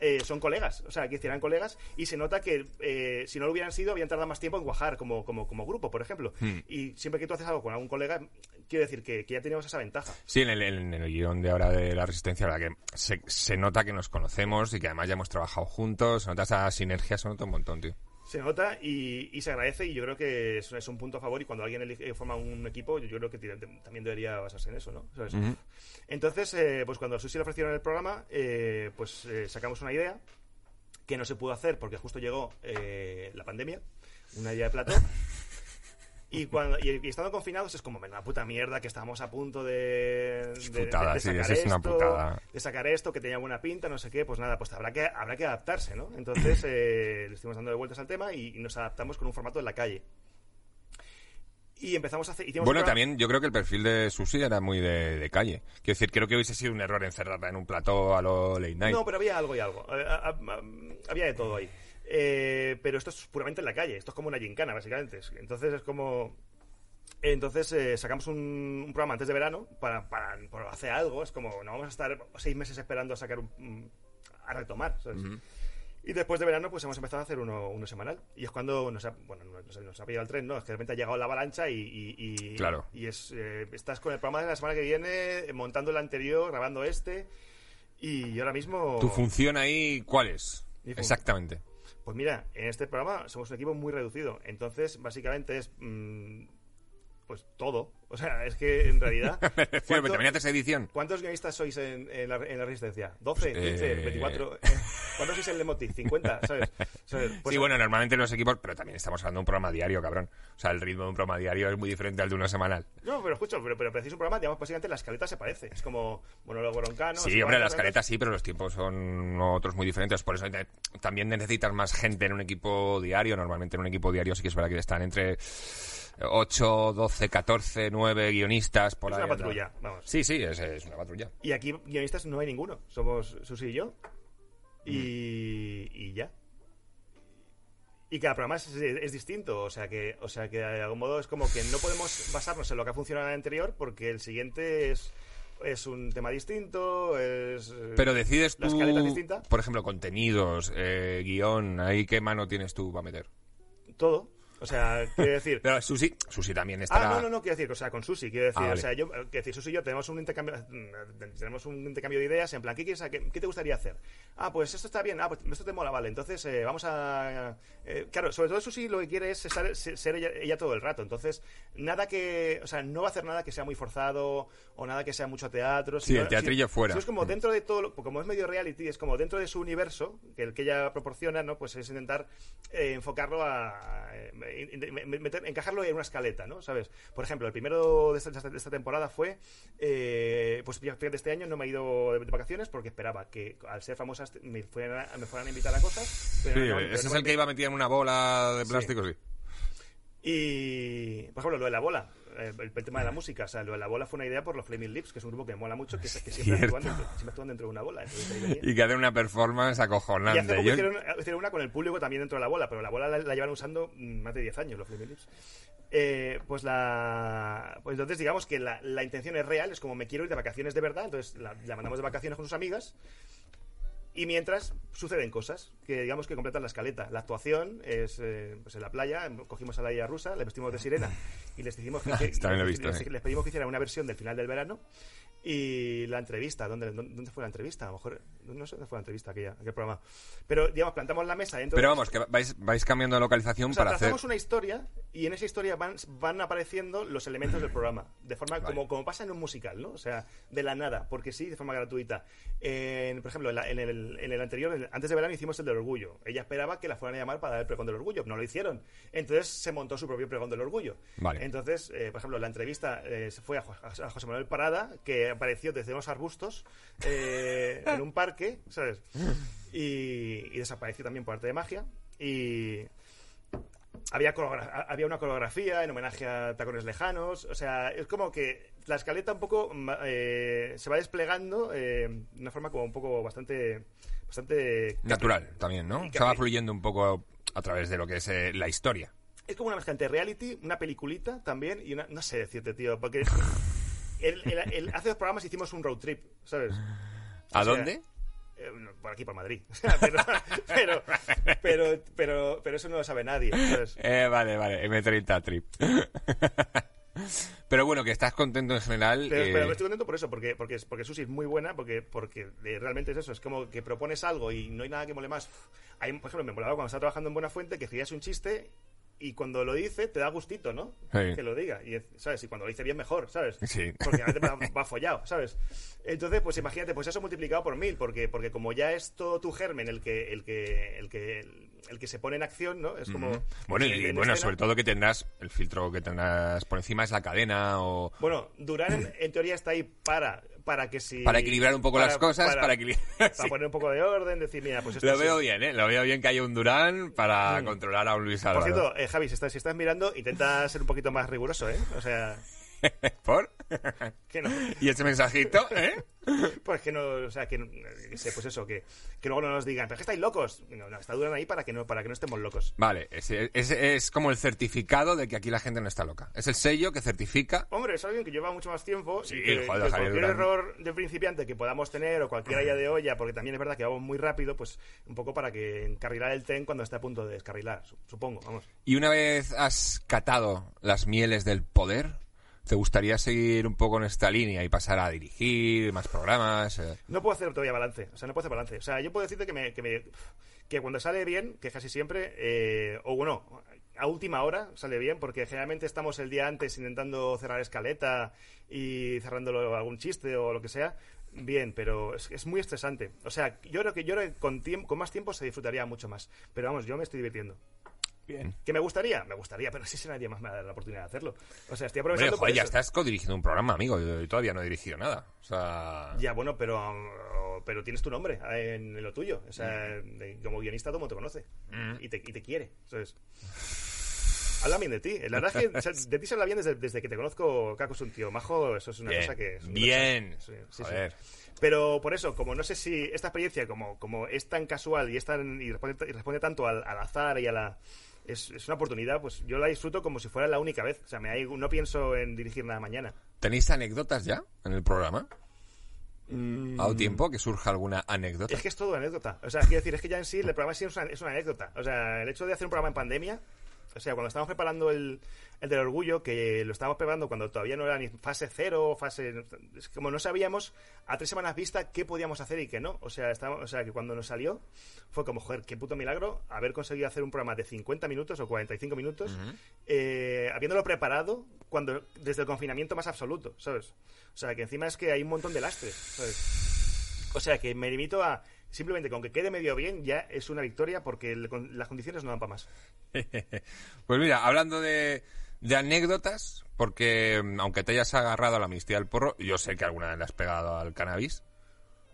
eh, son colegas, o sea, que eran colegas y se nota que eh, si no lo hubieran sido, habían tardado más tiempo en cuajar como, como, como grupo, por ejemplo. Hmm. Y siempre que tú haces algo con algún colega, quiero decir que, que ya teníamos esa ventaja. Sí, en el, en el guion de ahora de la Resistencia, la verdad que se, se nota que nos conocemos y que además ya hemos trabajado juntos, se nota esa sinergia, se nota un montón, tío. Se nota y, y se agradece y yo creo que es, es un punto a favor y cuando alguien elige- forma un equipo yo, yo creo que también debería basarse en eso, ¿no? ¿Sabes? Entonces, eh, pues cuando a Susi le ofrecieron el programa, eh, pues eh, sacamos una idea que no se pudo hacer porque justo llegó eh, la pandemia, una idea de plato. Y, cuando, y, y estando confinados es como, una puta mierda que estábamos a punto de, putada, sacar eso es una esto, putada. de sacar esto que tenía buena pinta, no sé qué, pues nada, pues habrá que, habrá que adaptarse, ¿no? Entonces eh, le estuvimos dando de vueltas al tema y, y nos adaptamos con un formato en la calle. Y empezamos a hacer... y Bueno, también yo creo que el perfil de Susi era muy de, de calle. Quiero decir, creo que hubiese sido un error encerrarla en un plató a lo late night. No, pero había algo y algo. Eh, había de todo ahí. Eh, pero esto es puramente en la calle. Esto es como una gincana, básicamente. Es- Entonces es como... Entonces eh, sacamos un, un programa antes de verano para, para, para hacer algo. Es como, no vamos a estar seis meses esperando a sacar un... a retomar, ¿sabes? Y después de verano, pues hemos empezado a hacer uno, uno semanal. Y es cuando nos ha, bueno, nos, nos ha pillado el tren, ¿no? Es que de repente ha llegado la avalancha y... y- y- Claro. Y es, eh, estás con el programa de la semana que viene, montando el anterior, grabando este... Y ahora mismo... ¿Tu función ahí cuál es? Exactamente. Pues mira, en este programa somos un equipo muy reducido. Entonces, básicamente es. mm, pues todo. O sea, es que en realidad. ¿cuánto- ¿También haces edición? ¿Cuántos guionistas sois en, en la, en la Resistencia? ¿12, 15, Eh. 24? ¿Cuántos sois en Lemoti? ¿50? ¿Sabes? ¿Sabes? Pues sí, bueno, normalmente los equipos, pero también estamos hablando de un programa diario, cabrón. O sea, el ritmo de un programa diario es muy diferente al de uno semanal. No, pero escucho, pero, pero preciso un programa, digamos, básicamente la escaleta se parece. Es como monólogo broncano. sí, hombre, la escaleta sí, pero los tiempos son otros muy diferentes. Por eso te- también necesitas más gente en un equipo diario. Normalmente en un equipo diario sí que es verdad que están entre 8, 12, 14, 9 guionistas por Es ahí. una anda. patrulla, vamos. Sí, sí, es, es una patrulla. Y aquí guionistas no hay ninguno. Somos Susi y yo. Y, y ya. Y cada programa es, es distinto. O sea, que, o sea que de algún modo es como que no podemos basarnos en lo que ha funcionado en el anterior porque el siguiente es, es un tema distinto. Es, Pero decides La tú, es distinta. por ejemplo, contenidos, eh, guion, ahí qué mano tienes tú para meter. Todo. O sea, quiero decir. Pero Susi, Susi también estará... Ah, no, no, no, quiero decir, o sea, con Susi, quiero decir, Ah, vale. o sea, yo, quiero decir, Susi y yo tenemos un intercambio, mm, tenemos un intercambio de ideas, en plan, ¿qué quieres, qué, qué te gustaría hacer? Ah, pues esto está bien, ah, pues esto te mola, vale, entonces eh, vamos a, eh, claro, sobre todo Susi lo que quiere es ser, ser ella, ella todo el rato, entonces, nada que, o sea, no va a hacer nada que sea muy forzado, o nada que sea mucho teatro. Sí, el teatrillo fuera. si es como Mm. dentro de todo, lo- como es medio reality, es como dentro de su universo, que el que ella proporciona, ¿no? Pues es intentar eh, enfocarlo a, eh, meter- encajarlo en una escaleta, ¿no? ¿Sabes? Por ejemplo, el primero de esta, de esta temporada fue, eh, pues fíjate, este año no me he ido de, vacaciones porque esperaba que al ser famosas me fueran a, me fueran a invitar a cosas. Pero Sí, no, ese es el que iba metido en una bola de Sí. plástico, sí. Y, por ejemplo, lo de la bola, el, el tema de la música, o sea, lo de la bola fue una idea por los Flaming Lips, que es un grupo que me mola mucho, que, que siempre, actúan dentro, siempre actúan dentro de una bola. Y que hace una performance Y hace acojonante. poco Yo- hicieron, hicieron una con el público también dentro de la bola, pero la bola la, la llevan usando más de 10 años los Flaming Lips. Eh, pues la pues entonces digamos que la, la intención es real, es como me quiero ir de vacaciones de verdad, entonces la, la mandamos de vacaciones con sus amigas y mientras suceden cosas que digamos que completan la escaleta. La actuación es eh, pues en la playa, cogimos a la isla rusa, le vestimos de sirena y les dijimos que, que- les- visto, les- les pedimos que hicieran una versión del final del verano y la entrevista, ¿dónde, dónde fue la entrevista? A lo mejor, no sé dónde fue la entrevista, aquella, aquel programa. Pero, digamos, plantamos la mesa dentro Pero vamos, que vais, vais cambiando de localización o sea, para hacer... una historia y en esa historia van, van apareciendo los elementos del programa, de forma Vale. como, como pasa en un musical, ¿no? O sea, de la nada, porque sí, de forma gratuita. En, por ejemplo, en, la- en el, en el anterior, el- antes de verano hicimos el del orgullo. Ella esperaba que la fueran a llamar para dar el pregón del orgullo, no lo hicieron. Entonces se montó su propio pregón del orgullo. Vale. Entonces, eh, por ejemplo, la entrevista eh, se fue a, Jo- a José Manuel Parada, que apareció desde unos arbustos eh, en un parque, ¿sabes? Y, y desapareció también por arte de magia. Y, había, había una coreografía en homenaje a Tacones Lejanos. O sea, es como que la escaleta un poco ma- eh, se va desplegando eh, de una forma como un poco bastante. bastante Natural también, ¿no? Se va fluyendo un poco a través de lo que es eh, la historia. Es como una mezcla entre reality, una peliculita también y una. No sé decirte, tío, porque. él- hace dos programas hicimos un road trip, ¿sabes? ¿A O sea, dónde? Por aquí, por Madrid. Pero, pero, pero, pero, pero eso no lo sabe nadie. ¿sabes? Eh, vale, vale, M30 Trip. Pero bueno, que estás contento en general. Pero, eh, pero estoy contento por eso, porque, porque, porque Susi es muy buena, porque, porque eh, realmente es eso, es como que propones algo y no hay nada que mole más. Hay, por ejemplo, me molaba cuando estaba trabajando en Buena Fuente que escribías un chiste y cuando lo dice te da gustito, ¿no? Sí. Que lo diga, y, ¿sabes? Y cuando lo dice bien mejor, ¿sabes? Sí. Porque a veces va, va follado, ¿sabes? Entonces, pues imagínate, pues eso multiplicado por mil, porque, porque como ya es todo tu germen el que, el que, el que, el, que se pone en acción, ¿no? Es como... Bueno, en- y en bueno, escena- sobre todo que tendrás el filtro que tendrás por encima es la cadena o Bueno, Durán en, en teoría está ahí para, para que si... para equilibrar un poco para- las cosas, para, para, equilibrar. para sí. poner un poco de orden, decir, mira, pues esto Lo veo bien, ¿eh? Lo veo bien que haya un Durán para controlar a un Luis Por Álvaro. cierto, eh, Javi, si estás, si estás mirando, intenta ser un poquito más riguroso, ¿eh? O sea, ¿Por? que no. ¿Y ese mensajito, eh? Pues que no, o sea, que, no- que sé, pues eso, que, que luego no nos digan, pero que estáis locos. No, no, está Durán ahí para que no, para que no estemos locos. Vale, es como el certificado de que aquí la gente no está loca. Es el sello que certifica. Hombre, es alguien que lleva mucho más tiempo Sí, y que, joder, que cualquier Durán. error de principiante que podamos tener o cualquier haya de olla, porque también es verdad que vamos muy rápido, pues un poco para que encarrilar el tren cuando esté a punto de descarrilar, su- supongo, vamos. Y una vez has catado las mieles del poder, ¿te gustaría seguir un poco en esta línea y pasar a dirigir más programas? eh? No puedo hacer todavía balance, o sea, no puedo hacer balance. O sea, yo puedo decirte que me, que, me- que cuando sale bien, que casi siempre, eh, o bueno, a última hora sale bien, porque generalmente estamos el día antes intentando cerrar escaleta y cerrándolo algún chiste o lo que sea. Bien, pero es, es muy estresante. O sea, yo creo que yo creo que con, tiempo, con más tiempo se disfrutaría mucho más. Pero vamos, yo me estoy divirtiendo. Bien. ¿Que me gustaría? Me gustaría, pero si nadie más me da la oportunidad de hacerlo. O sea, estoy Hombre, aprovechando por joder, ya eso. estás codirigiendo un programa, amigo. Yo, yo todavía no he dirigido nada. O sea... Ya, bueno, pero, pero tienes tu nombre en lo tuyo. O sea, de- como guionista todo te conoce. Y, te, y te quiere. Habla bien de ti. La verdad es que o sea, de ti se habla bien desde, desde que te conozco. Caco es un tío majo. Eso es una Bien. cosa que... es Bien. Sí, sí. Pero por eso, como no sé si esta experiencia, como, como es tan casual y, es tan, y, responde, y responde tanto al, al azar y a la... Es, es una oportunidad, pues yo la disfruto como si fuera la única vez. O sea, me, hay- no pienso en dirigir nada mañana. ¿Tenéis anécdotas ya en el programa? ¿Ha dado tiempo que surja alguna anécdota? Es que es todo anécdota. O sea, quiero decir, es que ya en sí el programa sí es una, es una anécdota. O sea, el hecho de hacer un programa en pandemia, o sea, cuando estábamos preparando el, el del orgullo, que lo estábamos preparando cuando todavía no era ni fase cero, fase... Es como no sabíamos a tres semanas vista qué podíamos hacer y qué no. O sea, estábamos, o sea, que cuando nos salió fue como, joder, qué puto milagro haber conseguido hacer un programa de 50 minutos o 45 minutos, eh, habiéndolo preparado cuando desde el confinamiento más absoluto, ¿sabes? O sea, que encima es que hay un montón de lastres, ¿sabes? O sea, que me limito a simplemente con que quede medio bien ya es una victoria porque el- con- las condiciones no dan para más. Pues mira, hablando de, de anécdotas, porque mm, aunque te hayas agarrado a la amnistía del porro, yo sé que alguna vez le has pegado al cannabis,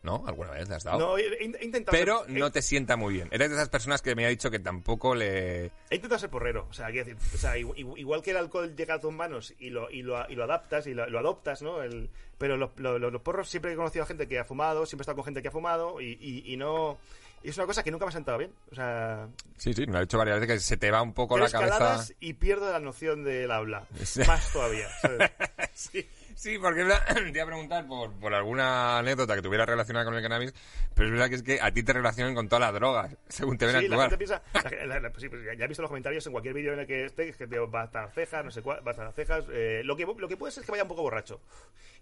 ¿no? ¿Alguna vez le has dado? No, he, intentado Pero ser, no te sienta muy bien. Eres de esas personas que me ha dicho que tampoco le... he, intentado ser porrero. O sea, quiero decir, o sea, igu- igu- igual que el alcohol llega a tus manos y lo, y lo, y lo adaptas y lo, lo adoptas, ¿no? El, pero los, lo- lo- los porros siempre he conocido a gente que ha fumado, siempre he estado con gente que ha fumado y, y- y no... y es una cosa que nunca me ha sentado bien. O sea, Sí, sí, me lo he dicho varias veces que se te va un poco la cabeza... y pierdo la noción del habla. Sí. Más todavía, ¿sabes? Sí, sí, porque te iba a preguntar por, por alguna anécdota que tuviera relacionada con el cannabis, pero es verdad que es que a ti te relacionan con todas las drogas, según te ven Sí, la actuar. gente piensa. la- la- la- pues sí, pues ya he visto los comentarios en cualquier vídeo en el que esté, que te va a estar cejas, no sé cuál, va a estar cejas. eh, lo, que, lo que puede ser es que vaya un poco borracho.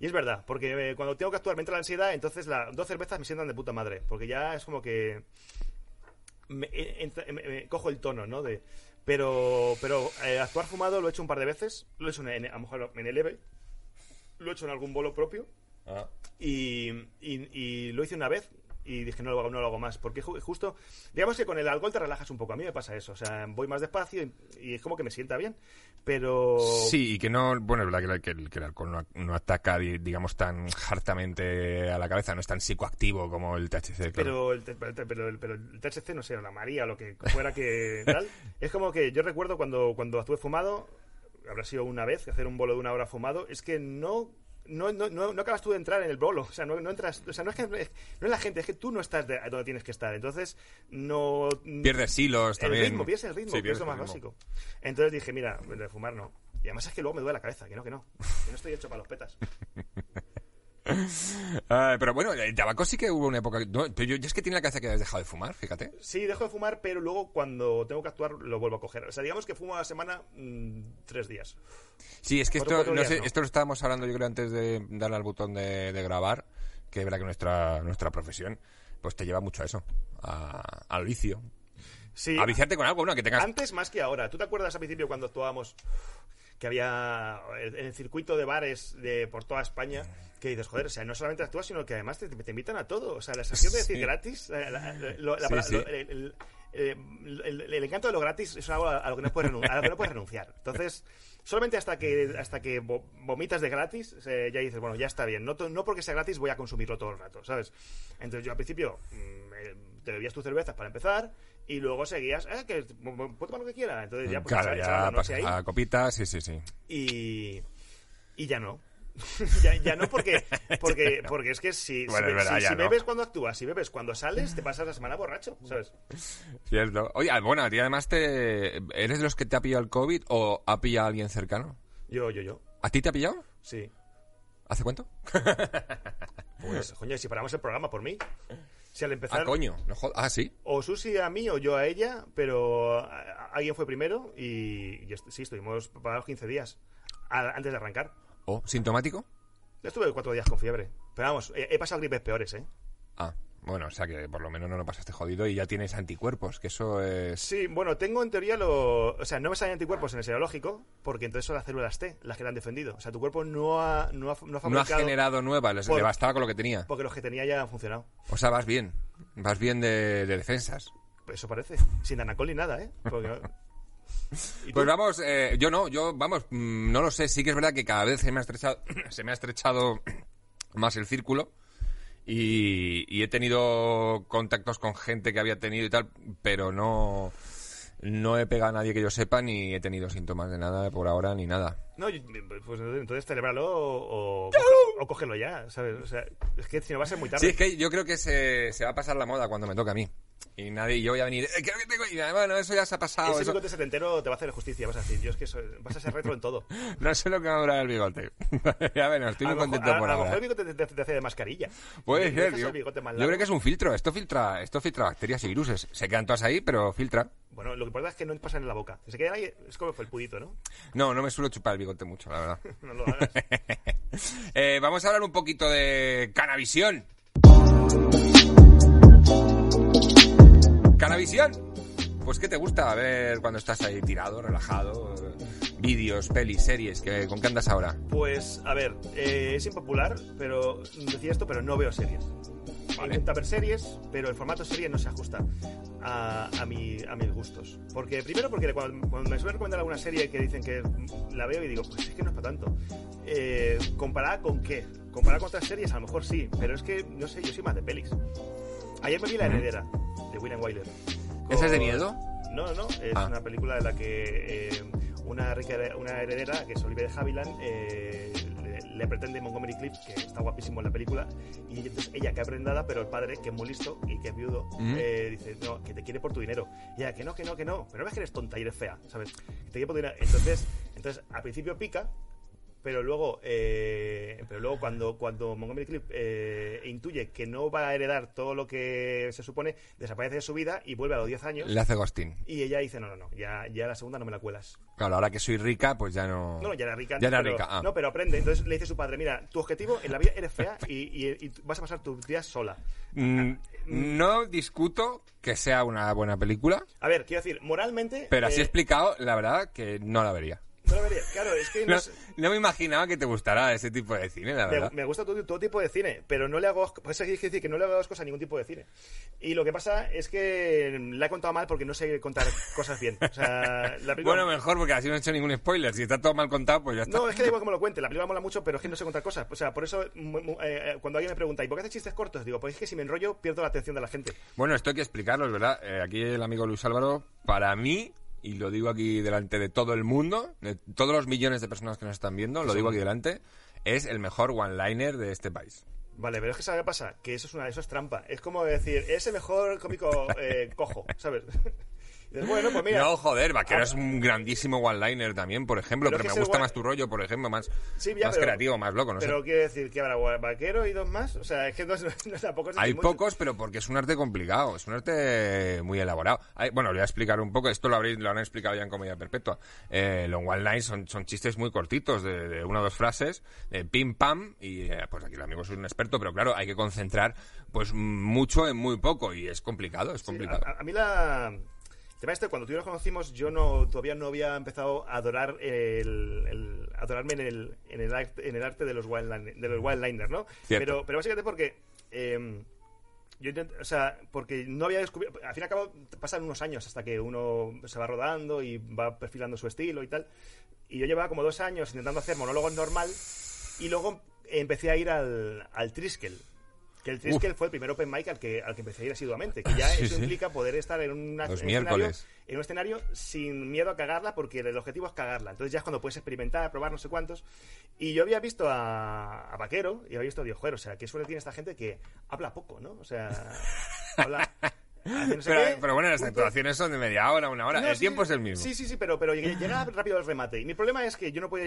Y es verdad, porque eh, cuando tengo que actuar me entra la ansiedad, entonces las dos cervezas me sientan de puta madre. Porque ya es como que. Me, eh, entra- me- me cojo el tono, ¿no? De, pero pero eh, actuar fumado lo he hecho un par de veces. Lo he hecho en, en- a lo mejor en el EVE. Lo he hecho en algún bolo propio. Ah. Y, y- y lo hice una vez y dije, no lo, hago, no lo hago más. Porque ju- justo, digamos que con el alcohol te relajas un poco. A mí me pasa eso. O sea, voy más despacio y, y es como que me sienta bien. Pero. Sí, y que no, bueno, es verdad que, el- que el alcohol no, no ataca, di- digamos, tan hartamente a la cabeza, no es tan psicoactivo como el THC. claro. Pero el, pero, el, pero el THC, no sé, o la María, o lo que fuera que tal, es como que yo recuerdo cuando, cuando estuve fumado, habrá sido una vez, hacer un bolo de una hora fumado, es que no... No, no, no, acabas tú de entrar en el bolo, o sea, no, no entras, o sea, no es que no es la gente, es que tú no estás de- donde tienes que estar, entonces no Pierdes hilos el también. ritmo, pierdes el ritmo, Sí, que es pierdes lo más el básico. Entonces dije, mira, de fumar no. Y además es que luego me duele la cabeza, que no, que no, que no estoy hecho para los petas. Pero bueno, el tabaco sí que hubo una época. no, pero yo, yo es que tiene la cabeza que has dejado de fumar, fíjate. Sí, dejo de fumar, pero luego cuando tengo que actuar lo vuelvo a coger. O sea, digamos que fumo a la semana mm, tres días. Sí, es que Cuatro- esto, cuatro no días, sé, ¿no? esto lo estábamos hablando yo creo antes de darle al botón de, de grabar, que es verdad que nuestra, nuestra profesión pues te lleva mucho a eso, a- al vicio. Sí, A viciarte con algo, ¿no? Que tengas... antes más que ahora. ¿Tú te acuerdas al principio cuando actuábamos que había en el circuito de bares de por toda España que dices, joder, o sea, no solamente actúas, sino que además te, te invitan a todo. O sea, la sensación de decir Sí. gratis, la- la- lo- la- Sí, la- sí. lo- el, el- el- el- el encanto de lo gratis es algo a, lo que no puedes renun- a lo que no puedes renunciar. Entonces, solamente hasta que hasta que vo- vomitas de gratis, eh, ya dices, bueno, ya está bien. No, no porque sea gratis voy a consumirlo todo el rato, ¿sabes? Entonces yo al principio mm, eh, te bebías tus cervezas para empezar y luego seguías, eh, que puedo tomar lo que quiera. Entonces ya pues claro, ya echaba la noche pasas ahí a copitas, sí, sí, sí. y, y ya no. ya, ya no porque porque porque es que si, si Bueno, es verdad, si- si no. bebes cuando actúas, si bebes cuando sales, te pasas la semana borracho, ¿sabes? Cierto. Oye, ah, bueno, a ti además te... ¿Eres de los que te ha pillado el COVID o ha pillado a alguien cercano? Yo, yo, yo. ¿A ti te ha pillado? Sí. ¿Hace cuánto? Pues, coño, si paramos el programa por mí. Si al empezar Ah, coño. No Ah, sí. o Susi a mí o yo a ella, pero alguien fue primero y, sí, estuvimos parados 15 días a- antes de arrancar. ¿O sintomático? Yo estuve cuatro días con fiebre. Pero vamos, he, he pasado gripes peores, ¿eh? Ah, bueno, o sea que por lo menos no lo pasaste jodido y ya tienes anticuerpos, que eso es... Sí, bueno, tengo en teoría lo... O sea, no me salen anticuerpos en el serológico, porque entonces son las células T las que le han defendido. O sea, tu cuerpo no ha, no ha, no ha No ha fabricado... generado nuevas, les- Por- bastaba con lo que tenía. Porque los que tenía ya han funcionado. O sea, vas bien. Vas bien de, de defensas. Pues eso parece. Sin danacol ni nada, ¿eh? Pues vamos, eh, yo no, yo, vamos, mm, no lo sé. Sí que es verdad que cada vez se me ha estrechado, se me ha estrechado más el círculo. Y, y he tenido contactos con gente que había tenido y tal, pero no, no he pegado a nadie que yo sepa, ni he tenido síntomas de nada por ahora, ni nada. No, pues entonces celebralo o, o, o cógelo ya, ¿sabes? O sea, es que si no va a ser muy tarde. Sí, es que yo creo que se, se va a pasar la moda cuando me toque a mí. Y nadie, y yo voy a venir, "Eh, creo que tengo... Y bueno, eso ya se ha pasado. Ese eso- bigote setentero te va a hacer justicia, vas a decir. Yo es que soy- vas a ser retro en todo. No sé lo que va a durar el bigote. ya bueno, estoy muy contento a- por a lo ahora. mejor el bigote te, te- te hace de mascarilla. Puede ser, yo, yo creo que es un filtro. Esto filtra, esto filtra bacterias y viruses. Se quedan todas ahí, pero filtra. Bueno, lo que importa es que no pasan en la boca. Se quedan ahí, es como el pudito, ¿no? No, no me suelo chupar el bigote mucho, la verdad. No lo hagas. Eh, vamos a hablar un poquito de Canavisión. Canavisión. Pues ¿qué te gusta ver cuando estás ahí tirado, relajado? Vídeos, pelis, series, ¿qué- ¿con qué andas ahora? Pues, a ver, eh, es impopular, pero decía esto, pero no veo series. Vale. Intento ver series, pero el formato serie no se ajusta a, a, mi, a mis gustos. Porque, primero, porque cuando, cuando me suelen recomendar alguna serie que dicen que la veo y digo, pues es que no es para tanto. Eh, ¿Comparada con qué? ¿Comparada con otras series? A lo mejor sí, pero es que, no sé, yo soy más de pelis. Ayer me vi La Heredera, de William Wyler. ¿Esa es de miedo? No, no, no. Es Ah. una película en la que eh, una, rica, una heredera, que es Olivia de Havilland, eh, le, le pretende Montgomery Cliff, que está guapísimo en la película, y entonces ella queda prendada, pero el padre, que es muy listo y que es viudo, Mm. eh, dice, no, que te quiere por tu dinero. Y ella, que no, que no, que no. Pero no ves que eres tonta y eres fea, ¿sabes? Que te quiere por tu dinero. Entonces, entonces al principio pica, pero luego, eh, pero luego cuando, cuando Montgomery Cliff eh, intuye que no va a heredar todo lo que se supone, desaparece de su vida y vuelve a los 10 años. Le hace ghosting. Y ella dice, no, no, no, ya, ya la segunda no me la cuelas. Claro, ahora que soy rica, pues ya no... No, ya era rica. Ya era pero- rica, ah. No, pero aprende. Entonces le dice a su padre, mira, tu objetivo en la vida eres fea y, y- y vas a pasar tus días sola. Mm, no discuto que sea una buena película, A ver, quiero decir, moralmente... pero así eh, explicado, la verdad que no la vería. No lo vería. Claro, es que no, No, es- no me imaginaba que te gustara ese tipo de cine, la verdad. me gusta todo, todo tipo de cine, pero no le hago pues decir que no le hago ascos a ningún tipo de cine. Y lo que pasa es que la he contado mal porque no sé contar cosas bien. O sea, la película- Bueno, mejor, porque así no he hecho ningún spoiler. Si está todo mal contado, pues ya está. No, es que da igual como lo cuente. La película mola mucho, pero es que no sé contar cosas. O sea, por eso, eh, eh, cuando alguien me pregunta, ¿y por qué haces chistes cortos? Digo, pues es que si me enrollo, pierdo la atención de la gente. Bueno, esto hay que explicarlo, es verdad. Eh, aquí el amigo Luis Álvaro, para mí, y lo digo aquí delante de todo el mundo, de todos los millones de personas que nos están viendo, lo digo aquí delante, es el mejor one-liner de este país. Vale, pero es que ¿sabes qué pasa? Que eso es una eso es trampa. Es como decir, es el mejor cómico eh, cojo, ¿sabes? Bueno, pues mira. No, joder, Vaquero es un grandísimo one-liner también, por ejemplo, Pero me gusta one- más tu rollo, por ejemplo, más, Sí, ya, más pero- creativo, más loco, no pero sé. quiere decir que habrá vaquero y dos más. O sea, es que no, es- no- tampoco es Hay pocos, pero porque es un arte complicado, es un arte muy elaborado. Hay- bueno, le voy a explicar un poco, esto lo, habréis, lo han explicado ya en Comedia Perpetua. Eh, los one-lines son, son chistes muy cortitos, de, de una o dos frases, de pim pam, y eh, pues aquí el amigo es un experto, pero claro, hay que concentrar pues mucho en muy poco, y es complicado, es Sí, complicado. a, a mí la. El tema este, cuando tú y yo nos conocimos, yo no todavía no había empezado a adorar el, el- adorarme en el, en el arte, en el arte de los wildline- de los wildliners, ¿no? Cierto. Pero, pero básicamente porque eh, yo o sea, porque no había descubierto, al fin y al cabo pasan unos años hasta que uno se va rodando y va perfilando su estilo y tal. Y yo llevaba como dos años intentando hacer monólogos normal y luego empecé a ir al, al Triskel. Que el Triskel fue el primer open mic al que, al que empecé a ir asiduamente. Que ya Sí, eso sí. implica poder estar en, una- escenario, en un escenario sin miedo a cagarla, porque el objetivo es cagarla. Entonces ya es cuando puedes experimentar, probar no sé cuántos. Y yo había visto a, a Vaquero y había visto a Diojuero. O sea, qué suerte tiene esta gente que habla poco, ¿no? O sea, habla. No sé Pero, bueno, las punto. actuaciones son de media hora, una hora, No, el sí, tiempo es el mismo. Sí, sí, sí, pero, pero lleg- llega rápido el remate. Y mi problema es que yo no puedo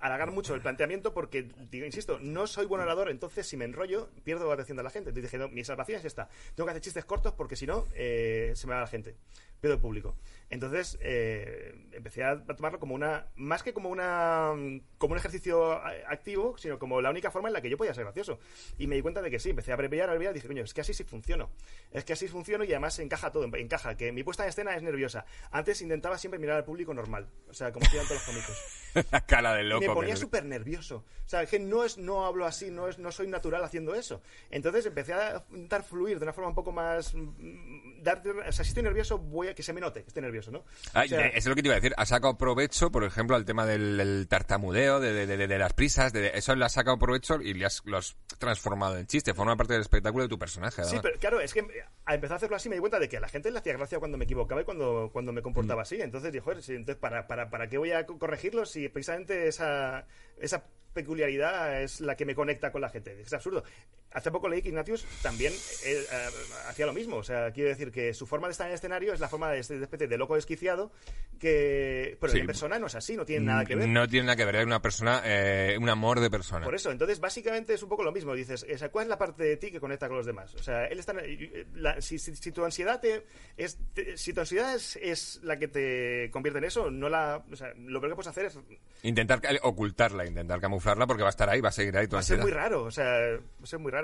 alargar mucho el planteamiento porque, digo, insisto, no soy buen orador, entonces si me enrollo, pierdo la atención de la gente. Entonces dije, no, mi salvación es esta. Tengo que hacer chistes cortos porque si no, eh, se me va la gente. Pierdo el público. Entonces eh, empecé a tomarlo como una, más que como una como un ejercicio activo, sino como la única forma en la que yo podía ser gracioso. Y me di cuenta de que sí, empecé a abreviar, abreviar, dije, coño, es que así sí funciono. Es que así funciono y además encaja todo, encaja, que mi puesta en escena es nerviosa. Antes intentaba siempre mirar al público normal, o sea, como hacían todos los cómicos. La cara del Y loco. me ponía que- súper nervioso. O sea, que no es no hablo así, no es no soy natural haciendo eso. Entonces empecé a intentar fluir de una forma un poco más mm, dar, o sea, si estoy nervioso, voy a que se me note que estoy nervioso, ¿no? Ah, O sea, eso es lo que te iba a decir. Ha sacado provecho, por ejemplo, al tema del, del tartamudeo, de, de- de- de las prisas. De, eso le has sacado provecho y le has, lo has transformado en chiste. Forma parte del espectáculo de tu personaje. Sí, pero claro, es que a empezar a hacerlo así me di cuenta de que a la gente le hacía gracia cuando me equivocaba y cuando, cuando me Mm. comportaba así. Entonces dije, joder, sí, entonces, ¿para, para, ¿para qué voy a co- corregirlo si precisamente esa, esa peculiaridad es la que me conecta con la gente? Es absurdo. Hace poco leí que Ignatius también eh, eh, hacía lo mismo. O sea, quiero decir que su forma de estar en el escenario es la forma de, de especie de loco desquiciado que... Pero Sí. en persona no es así, no tiene nada que ver. No tiene nada que ver. Es una persona, eh, un amor de persona. Por eso, entonces básicamente es un poco lo mismo. Dices, o sea, ¿cuál es la parte de ti que conecta con los demás? O sea, él está. la- si, si- si tu ansiedad te, es, te- si tu ansiedad es, es la que te convierte en eso, no la. O sea, lo peor que puedes hacer es. Intentar ocultarla, intentar camuflarla porque va a estar ahí, va a seguir ahí tu Va a ser ansiedad. muy raro, o sea, va a ser muy raro.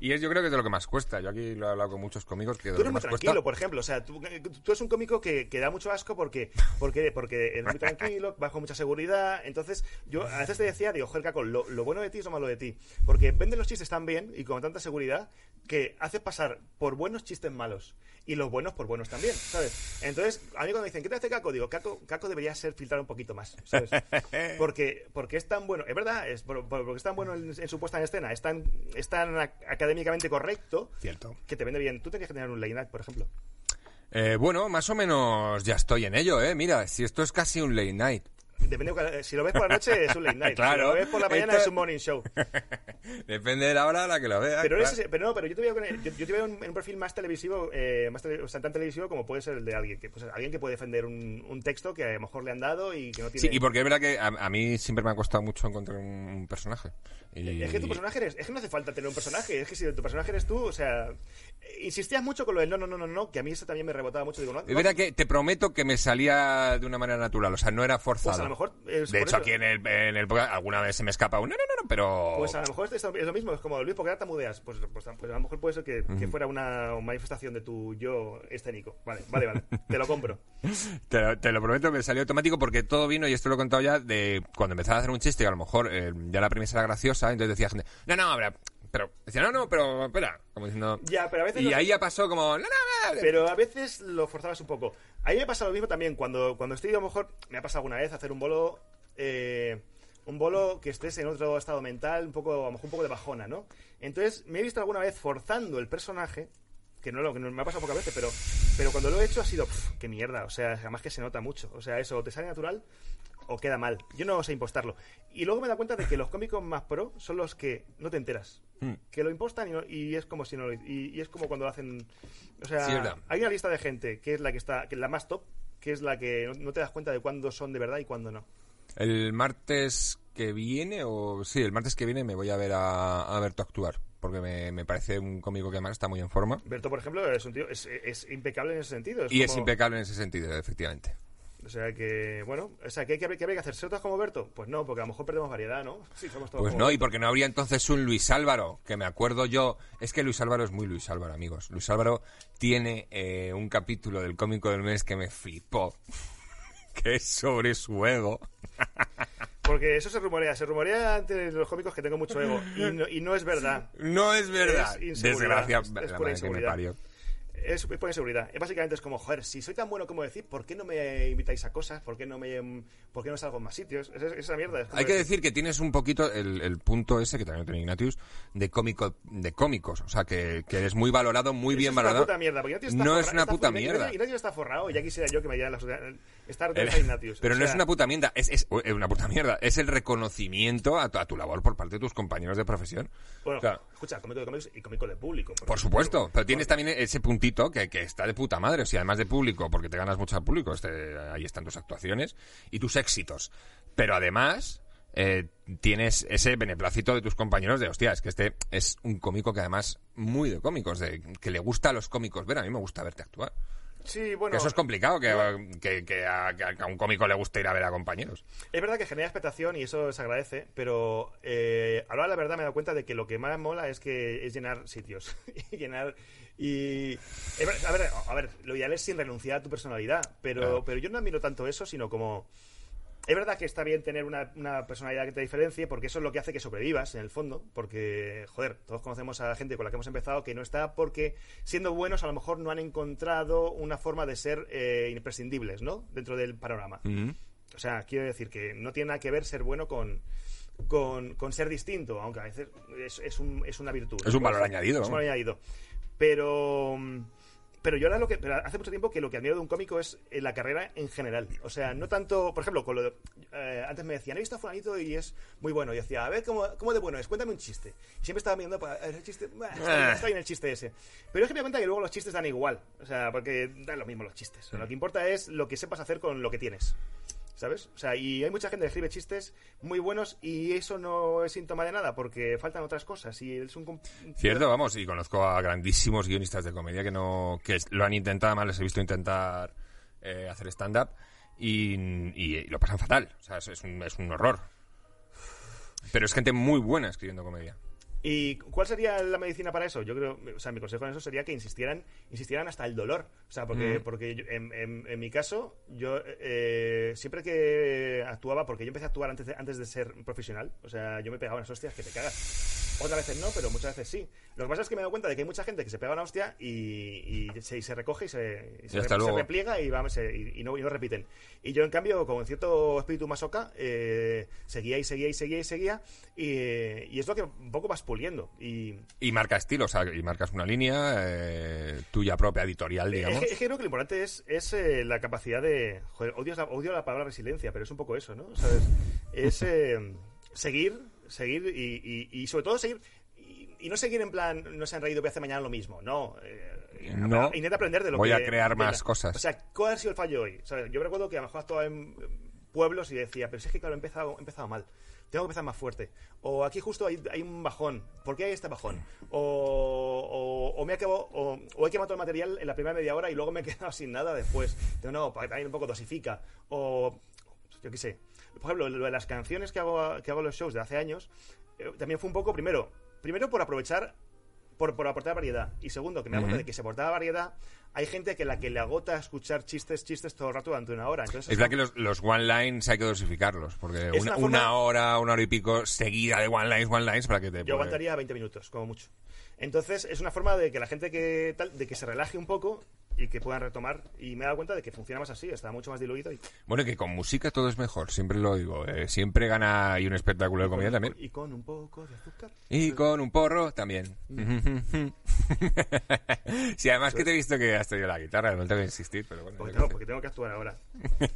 Y es, yo creo que es de lo que más cuesta. Yo aquí lo he hablado con muchos cómicos que Tú lo eres muy tranquilo, cuesta. por ejemplo. O sea, tú, tú eres un cómico que, que da mucho asco porque, porque, porque eres muy tranquilo, vas con mucha seguridad. Entonces, yo a veces te decía, digo, joder, Caco, lo, lo bueno de ti es lo malo de ti. Porque venden los chistes tan bien y con tanta seguridad que haces pasar por buenos chistes malos y los buenos por buenos también, ¿sabes? Entonces, a mí cuando me dicen, ¿qué te hace Caco? Digo, Caco, Caco debería ser filtrado un poquito más, ¿sabes? Porque, porque es tan bueno, es verdad, es por- por- porque es tan bueno en, en su puesta en escena, es tan, es tan ac- académicamente correcto Cierto. que te vende bien. Tú tenías que tener un late night, por ejemplo. Eh, bueno, más o menos ya estoy en ello, ¿eh? Mira, si esto es casi un late night. Depende, de- si lo ves por la noche es un late night. Claro. Si lo ves por la mañana Esto- es un morning show. Depende de la hora a la que lo veas. Pero, claro. ese- pero no, pero yo te veo, con el- yo, yo te veo en, en un perfil más televisivo, eh, más tele- o sea, tan televisivo como puede ser el de alguien que, pues, alguien que puede defender un, un texto que a lo mejor le han dado y que no tiene. Sí, y porque es verdad que a, a mí siempre me ha costado mucho encontrar un, personaje. Y- Es que tu personaje eres, es que no hace falta tener un personaje, es que si tu personaje eres tú, o sea, eh, insistías mucho con lo del no, no, no, no, no, que a mí eso también me rebotaba mucho, digo, no, Es verdad que te prometo que me salía de una manera natural, o sea, no era forzado. Pues lo mejor es de hecho, eso. aquí en el, en el programa alguna vez se me escapa un no, no, no, no, pero... Pues a lo mejor es lo mismo, es como Luis, ¿por qué tartamudeas? Pues, pues, pues, a lo mejor puede ser que, que fuera una manifestación de tu yo escénico. Vale, vale, vale. te lo compro. te, lo, te, lo, prometo, me salió automático porque todo vino, y esto lo he contado ya, de cuando empezaba a hacer un chiste, y a lo mejor eh, ya la premisa era graciosa, entonces decía gente, no, no, habrá pero decía, no, no, pero espera, como diciendo... Ya, pero a veces y ahí ya pasó como... No, no, no, pero a veces lo forzabas un poco. A mí me pasa lo mismo también, cuando, cuando estoy a lo mejor, me ha pasado alguna vez hacer un bolo... Eh, un bolo que estés en otro estado mental, un poco, a lo mejor un poco de bajona, ¿no? Entonces, me he visto alguna vez forzando el personaje, que no, lo, que no me ha pasado pocas veces, pero, pero cuando lo he hecho ha sido, pff, qué mierda, o sea, además que se nota mucho. O sea, eso, te sale natural o queda mal. Yo no sé impostarlo. Y luego me da cuenta de que los cómicos más pro son los que no te enteras. Mm. Que lo impostan y, es como si no y, y, es como cuando lo hacen. O sea, hay una lista de gente que es la que está, que es la más top, que es la que no, te das cuenta de cuándo son de verdad y cuándo no. El martes que viene, o sí, el martes que viene me voy a ver a, a Berto actuar, porque me, me, parece un cómico que además está muy en forma. Berto, por ejemplo, es un tío, es, es impecable en ese sentido. y es impecable en ese sentido, efectivamente. O sea que, bueno, o sea, ¿qué hay que, qué hay que hacer? ¿Ser todos como Berto? Pues no, porque a lo mejor perdemos variedad, ¿no? Sí, somos todos Pues no, y porque no habría entonces un Luis Álvaro, que me acuerdo yo. Es que Luis Álvaro es muy Luis Álvaro, amigos. Luis Álvaro tiene eh, un capítulo del cómico del mes que me flipó, que es sobre su ego. Porque eso se rumorea, se rumorea ante los cómicos que tengo mucho ego. Y no, y no es verdad. No es verdad. Desgracia, es, es la que me parió es por inseguridad. Básicamente es como, joder, si soy tan bueno como decir, ¿por qué no me invitáis a cosas? ¿Por qué no me por qué no salgo en más sitios? Es, esa mierda. Hay que decir que tienes un poquito el, punto ese, que también tiene Ignatius, de cómico, de cómicos. O sea, que, que eres muy valorado, muy bien valorado. Es una puta mierda, no es una puta mierda. Ignatius está forrado, ya quisiera yo que me dieran la estar con Ignatius. Pero no es una puta mierda, es, es, una puta mierda. Es el reconocimiento a tu, a tu, labor por parte de tus compañeros de profesión. Bueno, escucha, cómico de cómics y cómico de público. Por, supuesto, pero tienes también ese puntito que, que está de puta madre. O sea, además de público, porque te ganas mucho al público, este, ahí están tus actuaciones y tus éxitos. Pero además, eh, tienes ese beneplácito de tus compañeros de, hostia, es que este es un cómico que además, muy de cómicos, de que le gusta a los cómicos ver, a mí me gusta verte actuar. Sí, bueno. Que eso es complicado, que, a, un cómico le guste ir a ver a compañeros. Es verdad que genera expectación y eso se agradece, pero eh, ahora la verdad me he dado cuenta de que lo que más mola es que es llenar sitios. llenar. Y. A ver, a ver, lo ideal es sin renunciar a tu personalidad, pero, pero yo no admiro tanto eso, sino como es verdad que está bien tener una, personalidad que te diferencie, porque eso es lo que hace que sobrevivas, en el fondo. Porque, joder, todos conocemos a la gente con la que hemos empezado que no está porque, siendo buenos, a lo mejor no han encontrado una forma de ser eh, imprescindibles, ¿no? Dentro del panorama. O sea, quiero decir que no tiene nada que ver ser bueno con, con, ser distinto, aunque a veces es, un, es una virtud. Es un valor añadido. Es un valor añadido. Pero pero yo ahora lo que hace mucho tiempo que lo que admiro de un cómico es eh, la carrera en general. O sea, no tanto, por ejemplo, con lo eh, antes me decían, he visto a fulanito y es muy bueno. Y decía, a ver, ¿cómo, ¿cómo, de bueno es? Cuéntame un chiste. Y siempre estaba mirando para el chiste, está, bien, el chiste ese. Pero es que me cuenta que luego los chistes dan igual. O sea, porque dan lo mismo los chistes. Lo que importa es lo que sepas hacer con lo que tienes. ¿Sabes? O sea, y hay mucha gente que escribe chistes muy buenos y eso no es síntoma de nada porque faltan otras cosas y es un... Cierto, vamos, y conozco a grandísimos guionistas de comedia que no que lo han intentado, más les he visto intentar eh, hacer stand-up y, lo pasan fatal. O sea, es un, es un horror. Pero es gente muy buena escribiendo comedia. ¿Y cuál sería la medicina para eso? Yo creo, o sea, mi consejo en eso sería que insistieran, insistieran hasta el dolor. O sea, porque, mm. porque en, en, mi caso, yo eh, siempre que actuaba, porque yo empecé a actuar antes de, antes de ser profesional, o sea, yo me pegaba unas hostias que te cagas. Otras veces no, pero muchas veces sí. Lo que pasa es que me he dado cuenta de que hay mucha gente que se pega una hostia y, se, se, recoge y se, se, repliega y, vamos, y, no, y, no, repiten. Y yo, en cambio, con cierto espíritu masoca, eh, seguía y seguía y seguía y seguía. Y, es lo que un poco vas puliendo. Y, y marca estilo, o sea, y marcas una línea eh, tuya propia, editorial, digamos. Es que, creo que lo importante es, es eh, la capacidad de. Joder, odio la, odio la palabra resiliencia, pero es un poco eso, ¿no? ¿Sabes? Es seguir seguir y, y, sobre todo seguir y, no seguir en plan, no se han reído, voy a hacer mañana lo mismo. No. Eh, no. Intenta aprender de lo voy que. Voy a crear más cosas. O sea, ¿cuál ha sido el fallo hoy? yo recuerdo que a lo mejor actuaba en pueblos y decía, pero si es que, claro, he empezado, he empezado mal. Tengo que empezar más fuerte. O aquí justo hay, hay un bajón. ¿Por qué hay este bajón? O, o, me acabo, o, o, he quemado todo el material en la primera media hora y luego me he quedado sin nada después. no, también un poco dosifica. O yo qué sé por ejemplo, lo de las canciones que hago, que hago los shows de hace años, eh, también fue un poco, primero, primero por aprovechar, por, por aportar variedad. Y segundo, que me da cuenta de que se aportaba variedad. Hay gente que la que le agota escuchar chistes, chistes todo el rato durante una hora. Entonces, Es verdad que los, los one-lines hay que dosificarlos, porque una, una forma- una hora, una hora y pico seguida de one-lines, one-lines, para que te... Yo aguantaría 20 minutos, como mucho. Entonces, es una forma de que la gente que tal, de que se relaje un poco y que puedan retomar. Y me he dado cuenta de que funciona más así, está mucho más diluido y, Bueno, que con música todo es mejor, siempre lo digo. eh, siempre gana y un espectáculo de comida también. y con un poco de azúcar. Y con un porro también. sí, además que te he visto que has traído la guitarra, no tengo que insistir, pero bueno. Porque tengo, porque que actuar ahora.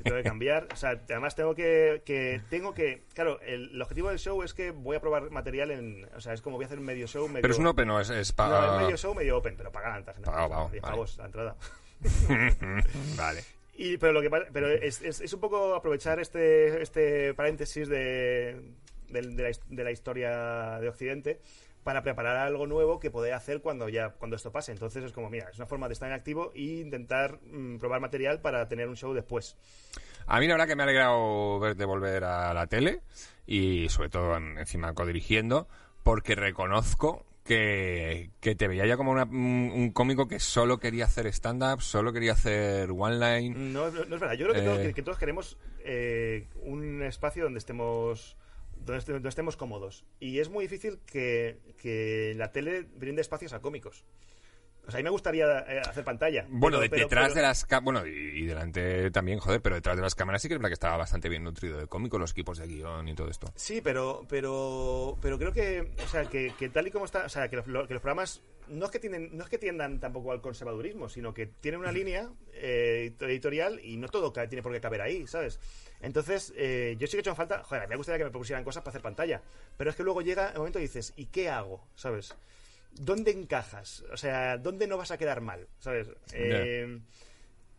Tengo que cambiar. O sea, además tengo que, que tengo que. Claro, el, el objetivo del show es que voy a probar material en. O sea, es como voy a hacer un medio show, medio. Pero es un open, no es, es para... medio show, medio open, pero pagan antes. ¿no? Pagado, pagado, 10 vale. pavos la entrada. vale. Y, pero lo que pasa- pero es, es, es un poco aprovechar este, este paréntesis de, la, de la historia de Occidente para preparar algo nuevo que poder hacer cuando ya cuando esto pase. Entonces es como, mira, es una forma de estar en activo e intentar mm, probar material para tener un show después. A mí la verdad que me ha alegrado verte volver a la tele y sobre todo en- encima codirigiendo porque reconozco que, que te veía ya como una- un, cómico que solo quería hacer stand-up, solo quería hacer one-line. No, no, no es verdad. Yo creo que, todos, Eh. que- que todos queremos eh, un espacio donde estemos este- donde estemos cómodos. Y es muy difícil que, que la tele brinde espacios a cómicos. O sea, a mí me gustaría eh, hacer pantalla. Bueno, pero- de- pero- detrás pero- de las cámaras, bueno, y, y delante también, joder, pero detrás de las cámaras sí que es verdad que estaba bastante bien nutrido de cómico, los equipos de guion y todo esto. Sí, pero, pero, pero creo que, o sea, que, que tal y como está, o sea, que los, lo- que los programas no es que tienen, no es que tiendan tampoco al conservadurismo, sino que tienen una línea eh, editorial y no todo tiene por qué caber ahí, ¿sabes? Entonces, eh, yo sí que he hecho falta, joder, me gustaría que me propusieran cosas para hacer pantalla, pero es que luego llega el momento y dices, ¿y qué hago? ¿Sabes? ¿Dónde encajas? O sea, ¿dónde no vas a quedar mal? ¿Sabes? Eh,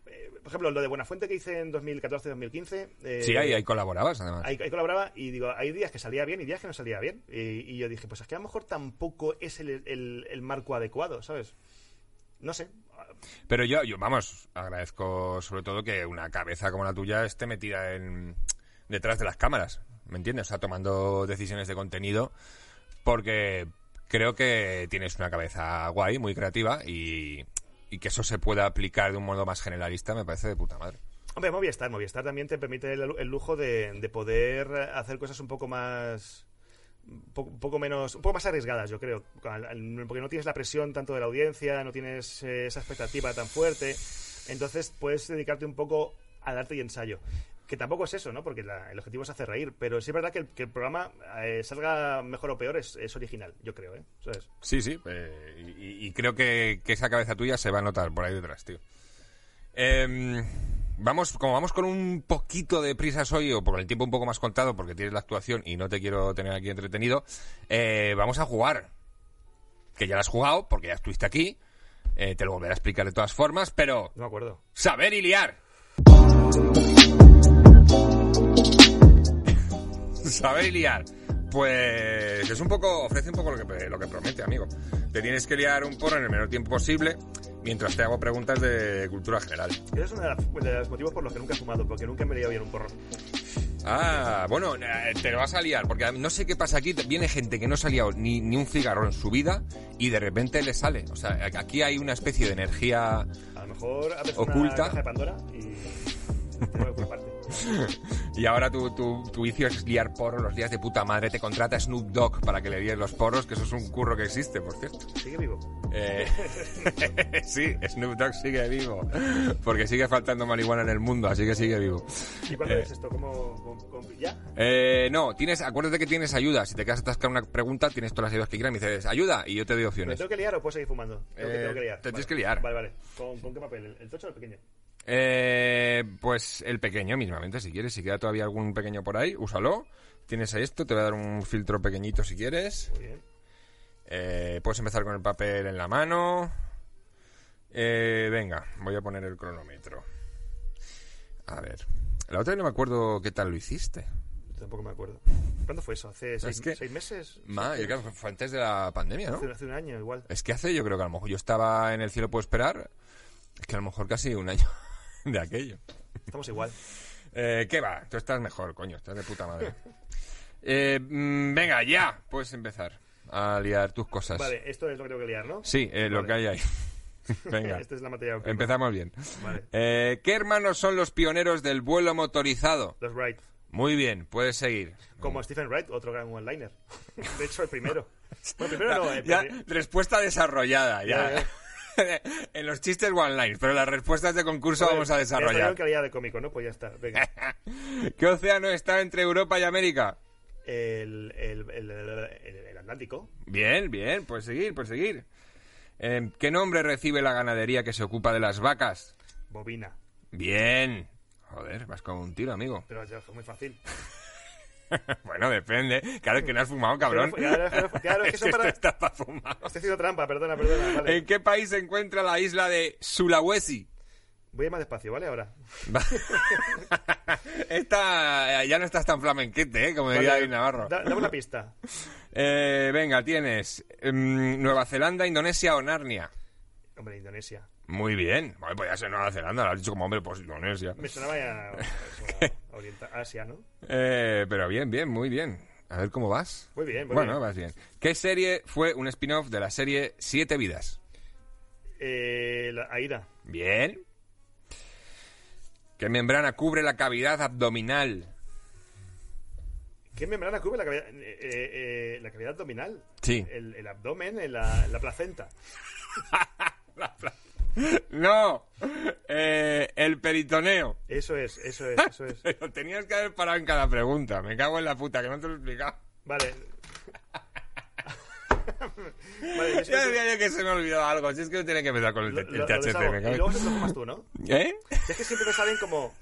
eh, por ejemplo, lo de Buenafuente que hice en 2014-2015. eh, Sí, ahí, ahí colaborabas, además. Ahí, ahí colaboraba y digo, hay días que salía bien y días que no salía bien. Y, y yo dije, pues es que a lo mejor tampoco es el, el- el marco adecuado, ¿sabes? No sé. Pero yo, yo, vamos, agradezco sobre todo que una cabeza como la tuya esté metida en detrás de las cámaras, ¿me entiendes? O sea, tomando decisiones de contenido, porque creo que tienes una cabeza guay, muy creativa, y, y que eso se pueda aplicar de un modo más generalista me parece de puta madre. Hombre, Movistar, Movistar también te permite el, lujo de, de poder hacer cosas un poco más un poco, menos un poco más arriesgadas yo creo porque no tienes la presión tanto de la audiencia no tienes eh, esa expectativa tan fuerte entonces puedes dedicarte un poco al arte y ensayo que tampoco es eso no porque la- el objetivo es hacer reír pero sí es verdad que el, que el programa eh, salga mejor o peor es, es original yo creo eh ¿Sabes? Sí, sí, eh, y, y creo que, que esa cabeza tuya se va a notar por ahí detrás, tío. Em, vamos, como vamos con un poquito de prisas hoy, o por el tiempo un poco más contado, porque tienes la actuación y no te quiero tener aquí entretenido, eh, vamos a jugar. Que ya la has jugado, porque ya estuviste aquí. te lo volveré a explicar de todas formas, pero no me acuerdo saber y liar. saber y liar. Pues es un poco, ofrece un poco lo que, lo que promete, amigo. Te tienes que liar un porro en el menor tiempo posible mientras te hago preguntas de cultura general. ese es uno de, las- de los motivos por los que nunca he fumado porque nunca me he liado bien un porro Ah, bueno, eh, te lo vas a liar, porque no sé qué pasa aquí. Viene gente que no se ha liado ni, ni un cigarro en su vida y de repente le sale. O sea, aquí hay una especie de energía A lo mejor abres Oculta. una caja de Pandora y tengo que culparte. Y ahora tu, tu, tu vicio es liar porros los días de puta madre. Te contrata Snoop Dogg para que le líes los porros, que eso es un curro que existe, por cierto. Sigue vivo. Eh, sí, Snoop Dogg sigue vivo, porque sigue faltando marihuana en el mundo, así que sigue vivo. ¿Y cuándo Eh. es esto? ¿Cómo, cómo- cómo- ¿Ya? Eh, no, tienes, acuérdate que tienes ayuda. Si te quedas atascado en una pregunta, tienes todas las ayudas que quieras. Me dices, ayuda, y yo te doy ¿Me opciones. tengo que liar o puedo seguir fumando? Tengo, que, Eh, tengo que liar. te tienes que liar. Vale, vale. ¿Con, con qué papel? ¿El, el tocho o el pequeño? Eh, pues el pequeño mismamente, si quieres. Si queda todavía algún pequeño por ahí, úsalo. Tienes ahí esto, te voy a dar un filtro pequeñito si quieres. Muy bien. Eh, puedes empezar con el papel en la mano. Eh, venga, voy a poner el cronómetro. A ver. La otra vez no me acuerdo qué tal lo hiciste. Tampoco me acuerdo. ¿Cuándo fue eso? ¿Hace seis, que- seis meses? Ma, yo creo que fue antes de la pandemia, ¿no? Hace, hace un año igual. Es que hace, yo creo que a lo mejor yo estaba en el cielo puedo esperar. Es que a lo mejor casi un año de aquello. Estamos igual. Eh, ¿Qué va? Tú estás mejor, coño, estás de puta madre. Eh, mm, venga, ya. Puedes empezar a liar tus cosas. Vale, esto es lo que tengo que liar, ¿no? Sí, eh, lo Vale. que hay ahí. venga. Esta es la materia prima. Empezamos bien. Vale. Eh, ¿Qué hermanos son los pioneros del vuelo motorizado? Los Wright. Muy bien, puedes seguir. Como Stephen Wright, otro gran one-liner. De hecho, el primero. Bueno, primero no, eh, Ya, pero- respuesta desarrollada, ya. Ya, en los chistes one line, pero las respuestas de concurso vamos a desarrollar. calidad de cómico, ¿no? Pues ya está. Venga. ¿Qué océano está entre Europa y América? El, el, el, el- el Atlántico. Bien, bien, puedes seguir, puedes seguir. Eh, ¿Qué nombre recibe la ganadería que se ocupa de las vacas? Bobina. Bien. Joder, vas con un tiro, amigo. Pero ya fue muy fácil. bueno, depende. Claro, es que no has fumado, cabrón. Claro, claro, claro, es que es son que para- esto está para fumar. Estoy haciendo trampa, perdona, perdona. Vale. ¿En qué país se encuentra la isla de Sulawesi? Voy a ir más despacio, ¿vale? Ahora. Esta eh, ya no estás tan flamenquete, ¿eh? como diría David Navarro. da- dame una pista. Eh, venga, tienes em, Nueva Zelanda, Indonesia o Narnia. Hombre, Indonesia. Muy bien. Bueno, podía ser Nueva Zelanda, lo has dicho como hombre, pues Indonesia. Me sonaba ya a Orienta- Asia, ¿no? Eh, pero bien, bien, muy bien. A ver cómo vas. Muy bien, muy bueno, bien. vas bien. ¿Qué serie fue un spin-off de la serie Siete Vidas? Eh, la Aira. Bien. ¿Qué membrana cubre la cavidad abdominal? ¿Qué membrana cubre la cavidad, eh, eh, eh, la cavidad abdominal? Sí. El, el abdomen, en la, la placenta. No, eh, el peritoneo. Eso es, eso es, eso es. Pero tenías que haber parado en cada pregunta. Me cago en la puta, que no te lo he explicado. Vale. vale, yo Ya decía yo que se me ha olvidado algo. Si es que no tiene que empezar con el, lo- el lo- lo THC. deshago. me Y cago luego se lo fumas tú, ¿no? ¿Eh? Si es que siempre me salen como...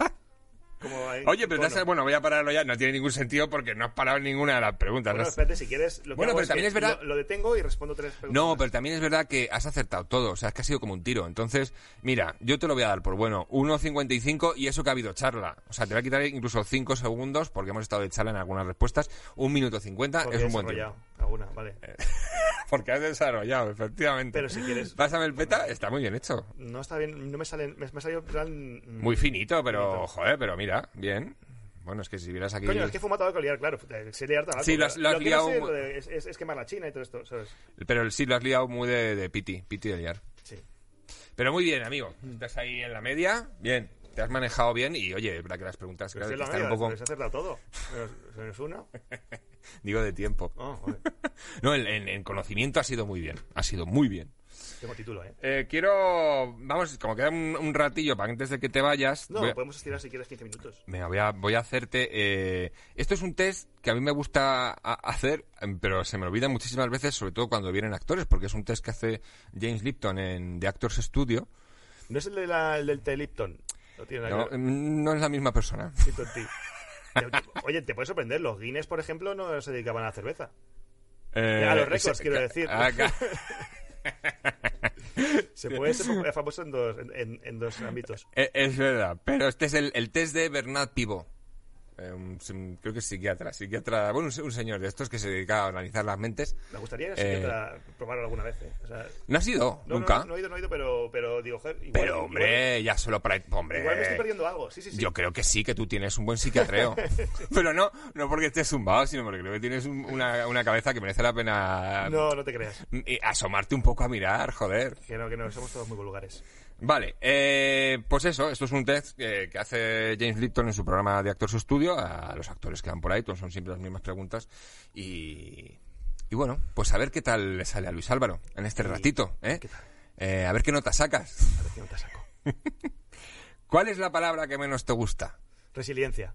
como Oye, pero tono. has- bueno, voy a pararlo ya. No tiene ningún sentido porque no has parado ninguna de las preguntas. Bueno, ¿no? espérate, si quieres... Lo que Bueno, pero también es verdad- Lo, lo detengo y respondo tres preguntas. No, pero también es verdad que has acertado todo. O sea, es que ha sido como un tiro. Entonces, mira, yo te lo voy a dar por bueno. 1.55 y eso que ha habido charla. O sea, te voy a quitar incluso 5 segundos porque hemos estado de charla en algunas respuestas. Un minuto 50 Porque es un buen tiempo. desarrollado alguna, vale. Porque has desarrollado, efectivamente. Pero si quieres- Pásame el peta, está muy bien hecho. No está bien, no me salen... Me, me ha salido plan... Muy finito, pero, finito. joder, pero mira, bien. Bueno, es que si vieras aquí... Coño, es que he fumado tabaco liar, claro. Sé liar tabaco. Sí, lo has- pero lo has que no liado sé muy- lo de- es, es- es quemar la China y todo esto, ¿sabes? Pero sí lo has liado muy de, de piti, piti de liar. Sí. Pero muy bien, amigo. Estás ahí en la media, bien. Te has manejado bien y, oye, es verdad que las preguntas que están media, un poco... se todo. Menos- menos uno. Digo de tiempo. Oh. No, en, en- en conocimiento ha sido muy bien. Ha sido muy bien. Tengo título, ¿eh? Eh, quiero... Vamos, como queda un, un ratillo para antes de que te vayas... No, a- podemos estirar si quieres 15 minutos. Venga, voy a, voy a hacerte... eh, Esto es un test que a mí me gusta hacer, em, pero se me olvida muchísimas veces, sobre todo cuando vienen actores, porque es un test que hace James Lipton en The Actors Studio. ¿No es el, de la- el del té Lipton? No tiene nada No, que ver. no es la misma persona. Oye, te puede sorprender. Los Guinness, por ejemplo, no se dedicaban a la cerveza. Eh, A los récords, quiero decir. ah, ca- Se puede ser famoso en dos, en, dos ámbitos. Eh, Es verdad, pero este es el, el test de Bernard Pivot. Eh, un- creo que es psiquiatra, psiquiatra, bueno, un, un señor de estos que se dedica a analizar las mentes. Me gustaría Eh, siquiera probarlo alguna vez. ¿eh? O sea, ¿No has ido? no, ¿Nunca? No, no he ido, no he ido, pero, pero digo, joder, igual, pero, hombre, ya solo para... Hombre, Igual, igual me estoy perdiendo algo. Sí, sí, sí. yo creo que sí, que tú tienes un buen psiquiatreo. pero no, no porque estés zumbado, sino porque creo que tienes un- una, una cabeza que merece la pena No, no te creas. eh, asomarte un poco a mirar, joder. Que no, que no, somos todos muy vulgares. Vale, eh, pues eso, esto es un test que, que hace James Lipton en su programa de Actors Studio a los actores que van por ahí, son siempre las mismas preguntas y, y bueno, pues a ver qué tal le sale a Luis Álvaro en este ratito, ¿eh? ¿Qué tal? Eh, a ver qué nota sacas. A ver saco. ¿Cuál es la palabra que menos te gusta? Resiliencia.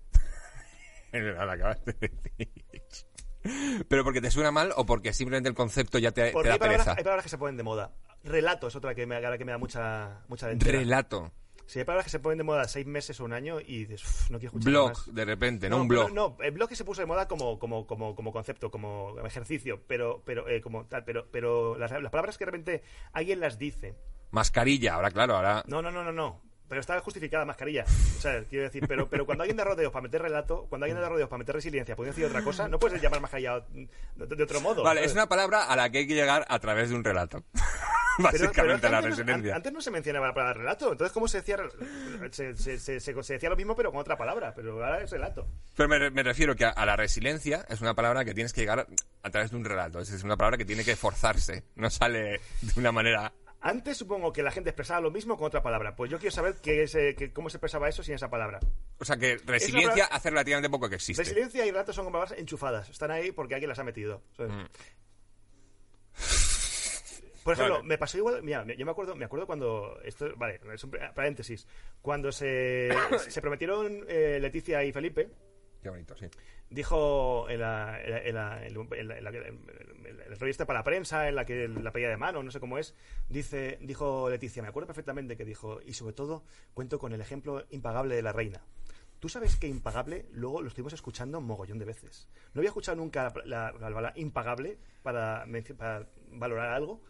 La acabas de decir. ¿Pero porque te suena mal o porque simplemente el concepto ya te, te da hay palabras, pereza? hay palabras que se ponen de moda. Relato es otra que me, ahora que me da mucha, mucha dentera. Relato. Sí, hay palabras que se ponen de moda seis meses o un año y dices, "Uf, no quiero escuchar Blog, más". de repente, no, un blog. No, el blog que se puso de moda como, como, como, como concepto, como ejercicio, pero, pero, eh, como tal, pero, pero las, las palabras que de repente alguien las dice. Mascarilla, ahora claro, ahora... No, no, no, no, no. Pero está justificada mascarilla. O sea, quiero decir, pero, pero cuando alguien da rodeos para meter relato, cuando alguien da rodeos para meter resiliencia, puede decir otra cosa, no puedes llamar mascarilla de, de otro modo. Vale, ¿sabes? es una palabra a la que hay que llegar a través de un relato. básicamente pero la antes resiliencia. an- antes no se mencionaba la palabra relato. Entonces, ¿cómo se decía? Se, se- se- se- se decía lo mismo, pero con otra palabra. Pero ahora es relato. Pero me, me refiero que a, a la resiliencia es una palabra que tienes que llegar a, a través de un relato. Es una palabra que tiene que forzarse. No sale de una manera... Antes supongo que la gente expresaba lo mismo con otra palabra. Pues yo quiero saber qué es, eh, qué- cómo se expresaba eso sin esa palabra. O sea que resiliencia palabra- hace relativamente poco que existe. Resiliencia y relato son como palabras enchufadas. Están ahí porque alguien las ha metido. Mm. Por ejemplo, Vale. me pasó igual. Mira, yo me acuerdo, me acuerdo cuando. Esto, vale, es un paréntesis. Cuando se, se prometieron eh, Leticia y Felipe, Qué bonito, sí. Dijo en la, revista para la prensa, en la que la pedía de mano, no sé cómo es, dice, dijo Leticia, me acuerdo perfectamente que dijo, y sobre todo cuento con el ejemplo impagable de la reina. Tú sabes que impagable, luego lo estuvimos escuchando mogollón de veces. No había escuchado nunca la, la palabra impagable para, para valorar algo,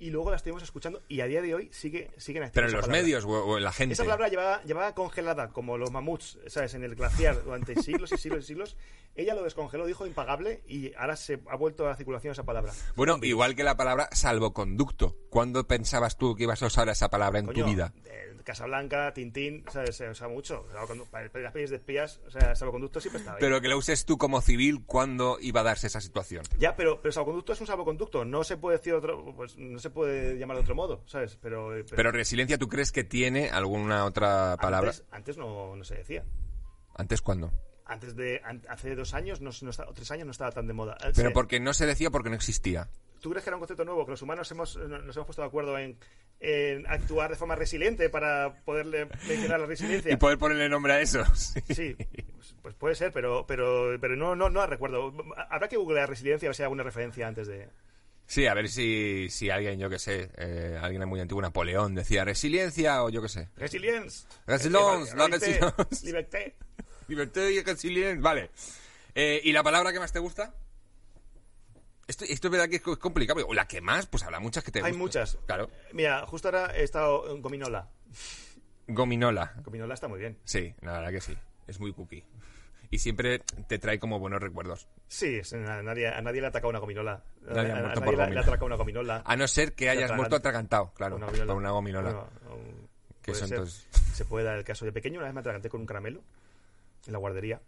y luego la estuvimos escuchando, y a día de hoy sigue, siguen Pero activos en los palabra. medios o, o en la gente. Esa palabra llevaba, llevaba congelada, como los mamuts, ¿sabes? En el glaciar durante siglos y siglos y siglos. Ella lo descongeló, dijo impagable, y ahora se ha vuelto a la circulación esa palabra. Bueno, igual que la palabra salvoconducto. ¿Cuándo pensabas tú que ibas a usar esa palabra en Coño, tu vida? eh, Casablanca, Tintín, ¿sabes? Se usa mucho. Para las pelis de espías, o sea, salvoconducto siempre estaba ahí. Pero que lo uses tú como civil, ¿cuándo iba a darse esa situación? Ya, pero, pero salvoconducto es un salvoconducto. No se puede decir otro, pues no se puede llamar de otro modo, ¿sabes? Pero, eh, Pero resiliencia, ¿tú crees que tiene alguna otra palabra? Antes, antes no, no se decía. ¿Antes cuándo? Antes de, hace dos años, no, no o tres años no estaba tan de moda. Pero Se- porque no se decía porque no existía. ¿Tú crees que era un concepto nuevo? Que los humanos hemos, nos hemos puesto de acuerdo en, en actuar de forma resiliente para poderle mencionar la resiliencia. Y poder ponerle nombre a eso. Sí. Sí, pues, pues puede ser, pero, pero, pero no, no, no la recuerdo. Habrá que googlear resiliencia a ver si hay alguna referencia antes de... Sí, a ver si, si alguien, yo que sé, eh, alguien muy antiguo, Napoleón, decía resiliencia o yo que sé. Resilience. Resilience, la liberté, liberté. Y resiliencia. Vale. Eh, ¿Y la palabra que más te gusta? Esto, esto es verdad que es co- es complicado. O la que más, pues habrá muchas que te Hay muchas. Claro. Mira, justo ahora he estado en Gominola. Gominola. Gominola está muy bien. Sí, la verdad que sí. Es muy cookie. Y siempre te trae como buenos recuerdos. Sí, a nadie, a nadie le ha atacado una gominola. Nadie a, nadie le, le ha atracado una gominola. A no ser que hayas muerto atragantado, claro, Una por gominola. una gominola. Bueno, Que ser. Se puede dar el caso. De pequeño una vez me atraganté con un caramelo en la guardería.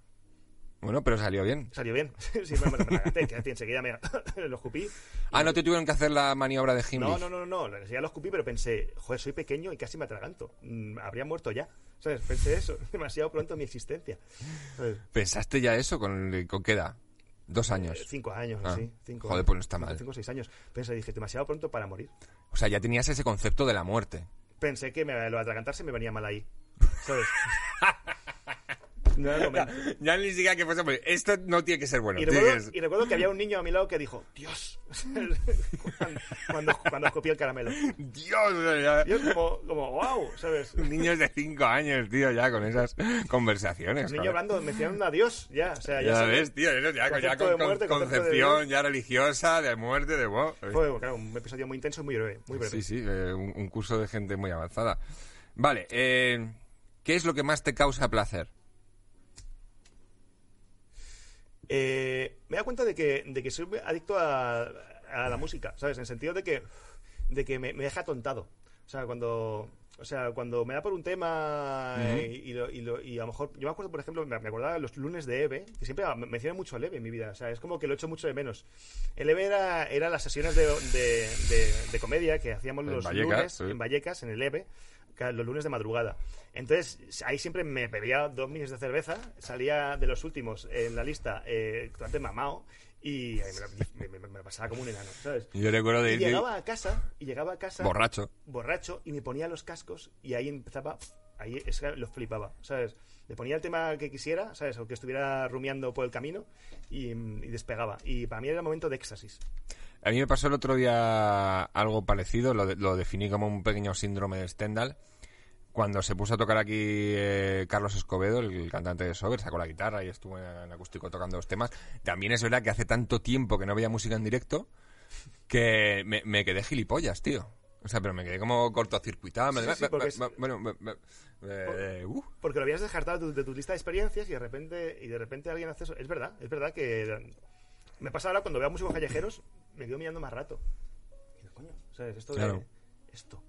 Bueno, pero salió bien. Salió bien. sí, me, me que enseguida me lo escupí. Ah, ¿no te tuvieron que hacer la maniobra de Heimlich? No, no, no, no, no. Enseguida lo escupí, pero pensé, joder, soy pequeño y casi me atraganto. Mm, habría muerto ya. ¿Sabes? Pensé eso. Demasiado pronto mi existencia. ¿Sabes? ¿Pensaste ya eso? ¿Con, con qué edad? Dos Eh, años. cinco años, Ah. así. Cinco, Joder, pues no está mal. Cinco o seis años. Pensé, dije, demasiado pronto para morir. O sea, ya tenías ese concepto de la muerte. Pensé que me, lo de atragantarse me venía mal ahí. ¿Sabes? No era el momento. Ya ni siquiera que fuese... pues, Esto no tiene que ser bueno. Y recuerdo, que y recuerdo que había un niño a mi lado que dijo, Dios, cuando, cuando, cuando escupí el caramelo. Dios, ya- Yo como, como, wow, ¿sabes? Niños de cinco años, tío, ya con esas conversaciones. niño joder. hablando, mencionando a Dios, ya, o sea, ya, Ya ves, tío, eso ya, ya con, de muerte, con- concepción Dios. ya religiosa, de muerte, de... wow. Fue, claro, un episodio muy intenso y muy breve, muy breve. Sí, sí, eh, un, un curso de gente muy avanzada. Vale, eh, ¿qué es lo que más te causa placer? Eh, me da cuenta de que, de que soy adicto a, a la música, ¿sabes? En el sentido de que, de que me, me deja tontado. O sea, cuando... O sea, cuando me da por un tema eh, y, lo- y lo- y a lo mejor... Yo me acuerdo, por ejemplo, me, me acordaba los lunes de EVE, que siempre me menciona mucho el EVE en mi vida. O sea, es como que lo echo mucho de menos. El EVE era, era las sesiones de, de, de- de comedia que hacíamos En los Vallecas, lunes sí. en Vallecas, en el EVE, los lunes de madrugada. Entonces, ahí siempre me bebía dos minis de cerveza, salía de los últimos en la lista, eh, bastante mamao, y me, me- me- me pasaba como un enano, ¿sabes? Yo recuerdo de Y ir de- llegaba a casa, y llegaba a casa borracho. borracho, y me ponía los cascos, y ahí empezaba, ahí es que lo flipaba, ¿sabes? Le ponía el tema que quisiera, ¿sabes? O que estuviera rumiando por el camino, y, despegaba. Y para mí era el momento de éxtasis. A mí me pasó el otro día algo parecido, lo, lo definí como un pequeño síndrome de Stendhal. Cuando se puso a tocar aquí eh, Carlos Escobedo, el cantante de Sober, sacó la guitarra y estuvo en, en acústico tocando los temas. También es verdad que hace tanto tiempo que no veía música en directo que me, me quedé gilipollas, tío. O sea, pero me quedé como cortocircuitado. me- Sí, sí, porque Bueno, eh, uh. Porque lo habías descartado de tu, de tu lista de experiencias y de repente y de repente alguien hace eso. Es verdad, es verdad que me pasa ahora cuando veo a músicos callejeros, me quedo mirando más rato. Y digo, coño, ¿sabes? Esto de, Claro. esto.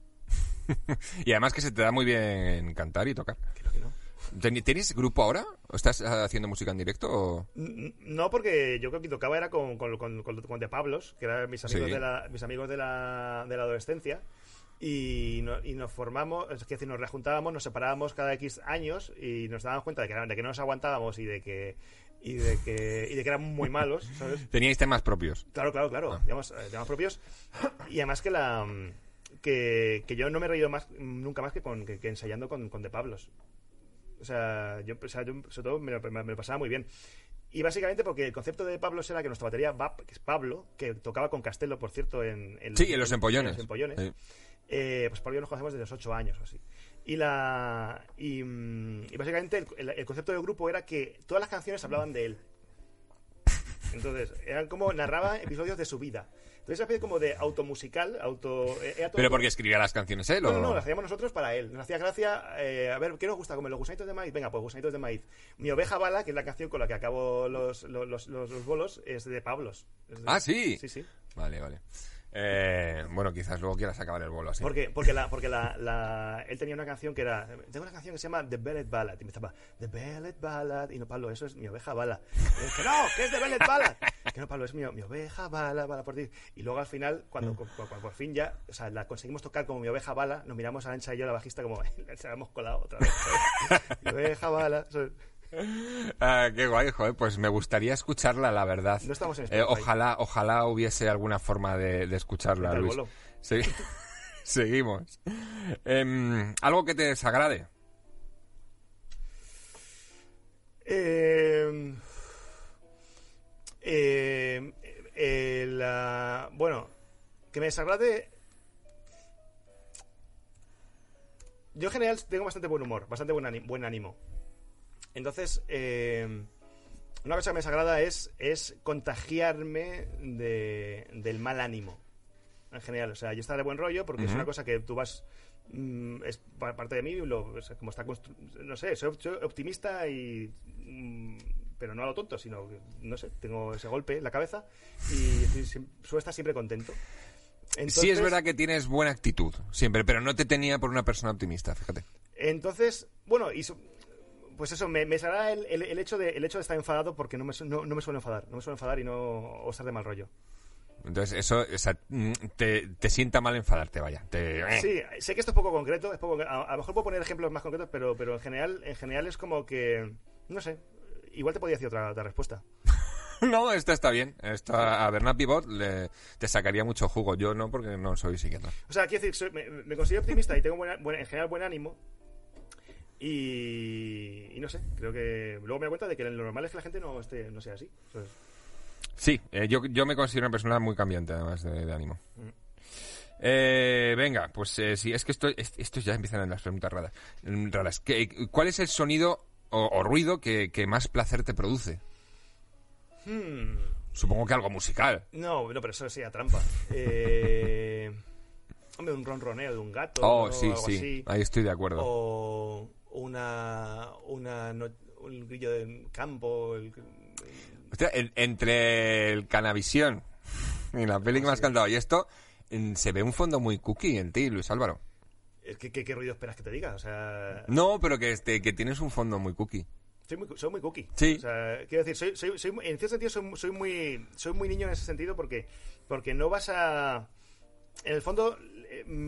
y además que se te da muy bien cantar y tocar. Creo que no. ¿Ten- ¿Tienes grupo ahora? ¿O estás eh, haciendo música en directo? O... No, porque yo creo que tocaba era con, con, con, con- De Pablos, que eran mis amigos, Sí. de, la, mis amigos de, la, de la adolescencia. Y, no- y nos formamos, es decir, nos rejuntábamos, nos separábamos cada X años y nos dábamos cuenta de que, de que no nos aguantábamos y de que, y de que, y de que éramos muy malos, ¿sabes? Teníais temas propios. Claro, claro, claro. Ah. Digamos, eh, temas propios. Y además que la que, que yo no me he reído más nunca más que con que, que ensayando con, con De Pablos. O sea, yo, o sea, yo, sobre todo me lo, me lo pasaba muy bien. Y básicamente porque el concepto de Pablos era que nuestra batería que es Pablo, que tocaba con Castelo, por cierto, en, en- Sí, en los empollones. en los empollones. Sí. Eh, pues Pablo y yo nos conocemos desde los 8 años o así. Y, la, y, mm, y básicamente el, el- el concepto del grupo era que todas las canciones hablaban de él. Entonces, eran como narraba episodios de su vida. Entonces, especie como de automusical, auto. eh, era todo- ¿Pero porque escribía las canciones él? No, o- no, no, las hacíamos nosotros para él. Nos hacía gracia, eh, a ver, ¿qué nos gusta? Como los gusanitos de maíz. Venga, pues gusanitos de maíz. Mi oveja bala, que es la canción con la que acabo los, los, los, los- los bolos, es de Pablos. Es de- Ah, ¿sí? Sí, sí. Vale, vale. Eh, bueno, quizás luego quieras acabar el bolo así. Porque, porque, porque él tenía una canción que era. Tengo una canción que se llama The Bellet Ballad. Y me estaba, The Bellet Ballad. Y no, Pablo, eso es mi oveja bala. Y es que no, que es The Bellet Ballad. Que no, Pablo, es mi, mi oveja bala, bala por ti. Y luego al final, cuando, cu- cu- cuando por fin ya, o sea, la conseguimos tocar como mi oveja bala, nos miramos a Ancha y yo, la bajista, como se la colado otra vez. mi oveja bala. Ah, qué guay, joder. Pues me gustaría escucharla, la verdad. No estamos en Eh, ojalá, ojalá hubiese alguna forma de, de escucharla, Luis. Seguimos. Em, ¿Algo que te desagrade? Eh, eh, eh, la- bueno, que me desagrade. Yo en general tengo bastante buen humor, bastante buen ánimo. Entonces, eh, una cosa que me desagrada es, es contagiarme de, del mal ánimo. En general, o sea, yo estar de buen rollo porque es una cosa que tú vas. mm, es pa- parte de mí, lo- como está No sé, soy, soy optimista y. mm, pero no a lo tonto, sino que, no sé, tengo ese golpe en la cabeza y estoy suelo estar siempre contento. sí, es verdad que tienes buena actitud, siempre, pero no te tenía por una persona optimista, fíjate. Entonces, bueno, y so- pues eso, me, me el, el- el hecho de, el hecho de estar enfadado porque no me, no, no me suelo enfadar, no me suelo enfadar y no o estar de mal rollo. Entonces, eso o sea, mm, te, te sienta mal enfadarte, vaya. Te... eh. Sí, sé que esto es poco concreto, es poco, a, a lo mejor puedo poner ejemplos más concretos, pero, pero en general, en general es como que, no sé, igual te podía decir otra, otra respuesta. No, esta está bien. Esta, a Bernard Pivot le, te sacaría mucho jugo. Yo no, porque no soy psiquiatra. O sea, quiero decir, soy- me, me considero optimista y tengo buena- buena- en general buen ánimo. Y, y no sé, creo que luego me doy cuenta de que lo normal es que la gente no, esté, no sea así. Sí, eh, yo, yo me considero una persona muy cambiante, además de, de ánimo. Eh, venga, pues eh, sí, es que esto, es- esto ya empiezan las preguntas raras. mm, raras. ¿Qué- ¿Cuál es el sonido o, o ruido que, que más placer te produce? Hmm. Supongo que algo musical. No, no, pero eso sería trampa. Eh, hombre, un ronroneo de un gato. Oh, o sí, algo sí, así. ahí estoy de acuerdo. O una, una no- un grillo del campo. el- Hostia, entre el Canavisión y la peli que me has cantado y esto, se ve un fondo muy cookie en ti, Luis Álvaro. ¿Qué, qué, qué ruido esperas que te diga? O sea, No, pero que, este, que tienes un fondo muy cookie. soy muy, soy muy cookie. Sí. O sea, quiero decir, soy, soy, soy, en cierto sentido soy, soy muy soy muy niño en ese sentido porque, porque no vas a... En el fondo,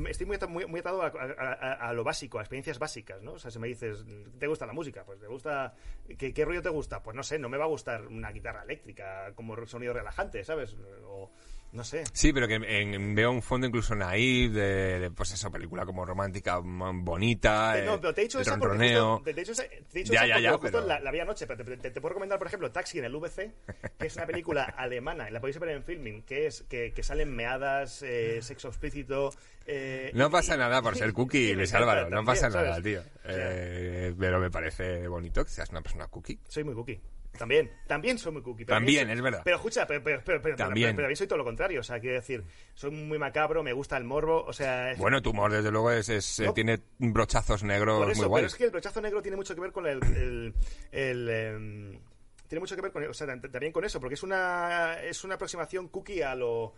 estoy muy, muy, muy atado a lo básico, a experiencias básicas, ¿no? O sea, si me dices, ¿te gusta la música? Pues te gusta... ¿Qué, qué ruido te gusta? Pues no sé, no me va a gustar una guitarra eléctrica como sonido relajante, ¿sabes? O no sé. Sí, pero que en- veo un fondo incluso naive de, de, pues eso, película como romántica, bonita, Eh, no, eh, pero te he dicho esa porque justo, te, te he dicho esa, te he dicho Ya, esa ya, ya, justo pero- la, la vi anoche, pero te, puedo recomendar, por ejemplo, Taxi en el VC, que es una película alemana, la podéis ver en filming, que es que, que salen meadas, eh, sexo explícito... eh, No pasa nada por ser cookie, Luis Álvaro, no pasa ¿sabes? nada, tío. Eh, pero me parece bonito que seas una persona cookie. Soy muy cookie. También, también soy muy cookie. pero También, es verdad. Pero escucha, pero, pero, pero, pero- También. pero- pero soy todo lo contrario. O sea, quiero decir, soy muy macabro, me gusta el morbo, o sea... es- Bueno, tu humor, desde luego, es, es, No. tiene brochazos negros Por eso, muy pero guays. es que el brochazo negro tiene mucho que ver con el, el, el, em, tiene mucho que ver con, o sea, también con eso, porque es una, es una aproximación cookie a lo...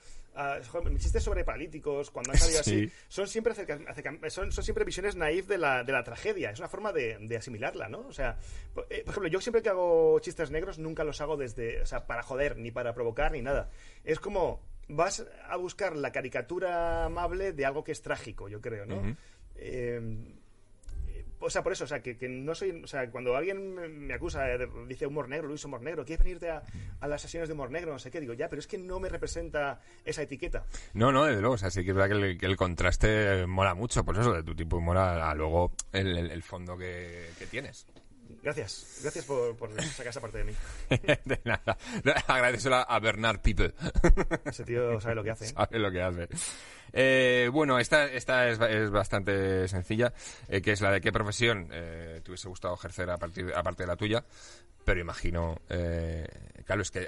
Mis chistes sobre paralíticos, cuando han salido Sí. así, son siempre, acerca- acerca- son, son siempre visiones naif de la, de la tragedia. Es una forma de, de asimilarla, ¿no? O sea, por, eh, por ejemplo, yo siempre que hago chistes negros nunca los hago desde, o sea, para joder, ni para provocar, ni nada. Es como vas a buscar la caricatura amable de algo que es trágico, yo creo, ¿no? Eh, o sea, por eso, o sea, que, que no soy. O sea, cuando alguien me- acusa, dice humor negro, Luis humor negro, ¿quieres venirte a, a las sesiones de humor negro? No sé qué, digo, ya, pero es que no me representa esa etiqueta. No, no, desde luego, o sea, sí que es verdad que el, contraste mola mucho, pues eso, de tu tipo de humor a, a luego el, el- el fondo que, que tienes. Gracias, gracias por, por sacar esa parte de mí. de nada. Agradecelo a Bernard Pipe. Ese tío sabe lo que hace. ¿eh? sabe lo que hace. Eh, bueno, esta, esta es, es bastante sencilla, eh, que es la de qué profesión te hubiese gustado ejercer a partir, aparte de la tuya, pero imagino, claro, es que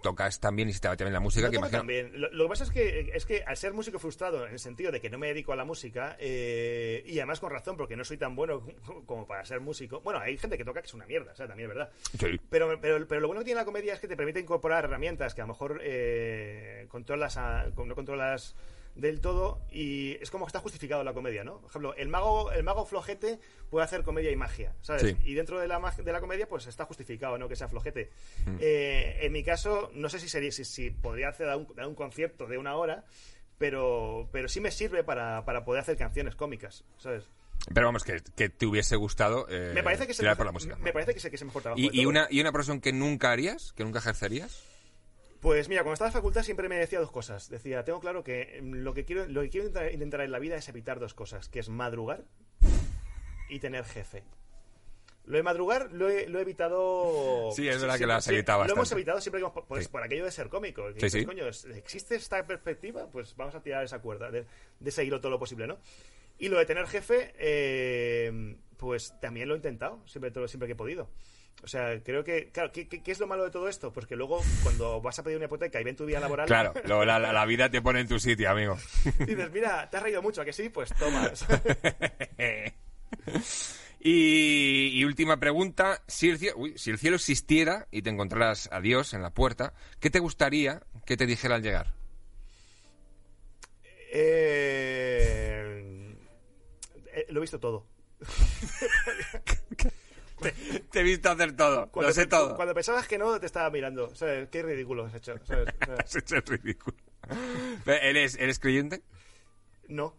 tocas también y se te va también la música, No que imagino... también. Lo, lo que pasa es que, es que al ser músico frustrado, en el sentido de que no me dedico a la música, y además con razón, porque no soy tan bueno como para ser músico. Bueno, hay gente que toca que es una mierda, o sea, también es verdad. Sí. Pero, pero, pero lo bueno que tiene la comedia es que te permite incorporar herramientas que a lo mejor eh, controlas a- no controlas del todo y es como que está justificado la comedia, ¿no? Por ejemplo, el mago, el mago flojete puede hacer comedia y magia, ¿sabes? Sí. Y dentro de la, de la comedia, pues está justificado, ¿no? Que sea flojete. Eh, en mi caso, no sé si sería, si, si podría hacer dar un, dar un concierto de una hora, pero, pero sí me sirve para, para poder hacer canciones cómicas, ¿sabes? Pero vamos, que, que te hubiese gustado eh, me parece que tirar mejor- por la música. Me parece que es, que es el mejor trabajo. ¿Y, y una, ¿Y una profesión que nunca harías? ¿Que nunca ejercerías? Pues mira, cuando estaba en la facultad siempre me decía dos cosas. Decía, tengo claro que mm, lo que quiero, lo que quiero intentar, intentar en la vida es evitar dos cosas, que es madrugar y tener jefe. Lo de madrugar lo he, lo he evitado. Sí, es verdad que lo has evitado Lo hemos evitado siempre que pues, Sí. por aquello de ser cómico. que Sí, dices, sí. coño, ¿existe esta perspectiva? Pues vamos a tirar esa cuerda, de, de seguirlo todo lo posible, ¿no? Y lo de tener jefe, eh, pues también lo he intentado, siempre, todo, siempre que he podido. O sea, creo que, claro, ¿qué, qué, qué es lo malo de todo esto? Pues que luego, cuando vas a pedir una hipoteca y ven tu vida laboral, Claro, luego la, la- vida te pone en tu sitio, amigo. dices, mira, te has reído mucho, ¿a que sí? Pues toma. y, y última pregunta, si el, cielo, uy, si el cielo existiera y te encontraras a Dios en la puerta, ¿qué te gustaría que te dijera al llegar? Eh, lo he visto todo. Te he visto hacer todo, Cuando, lo sé todo. Cuando pensabas que no, te estaba mirando. ¿Sabes? Qué ridículo has hecho. ¿sabes? Has hecho el ridículo. ¿Eres, ¿Eres creyente? no.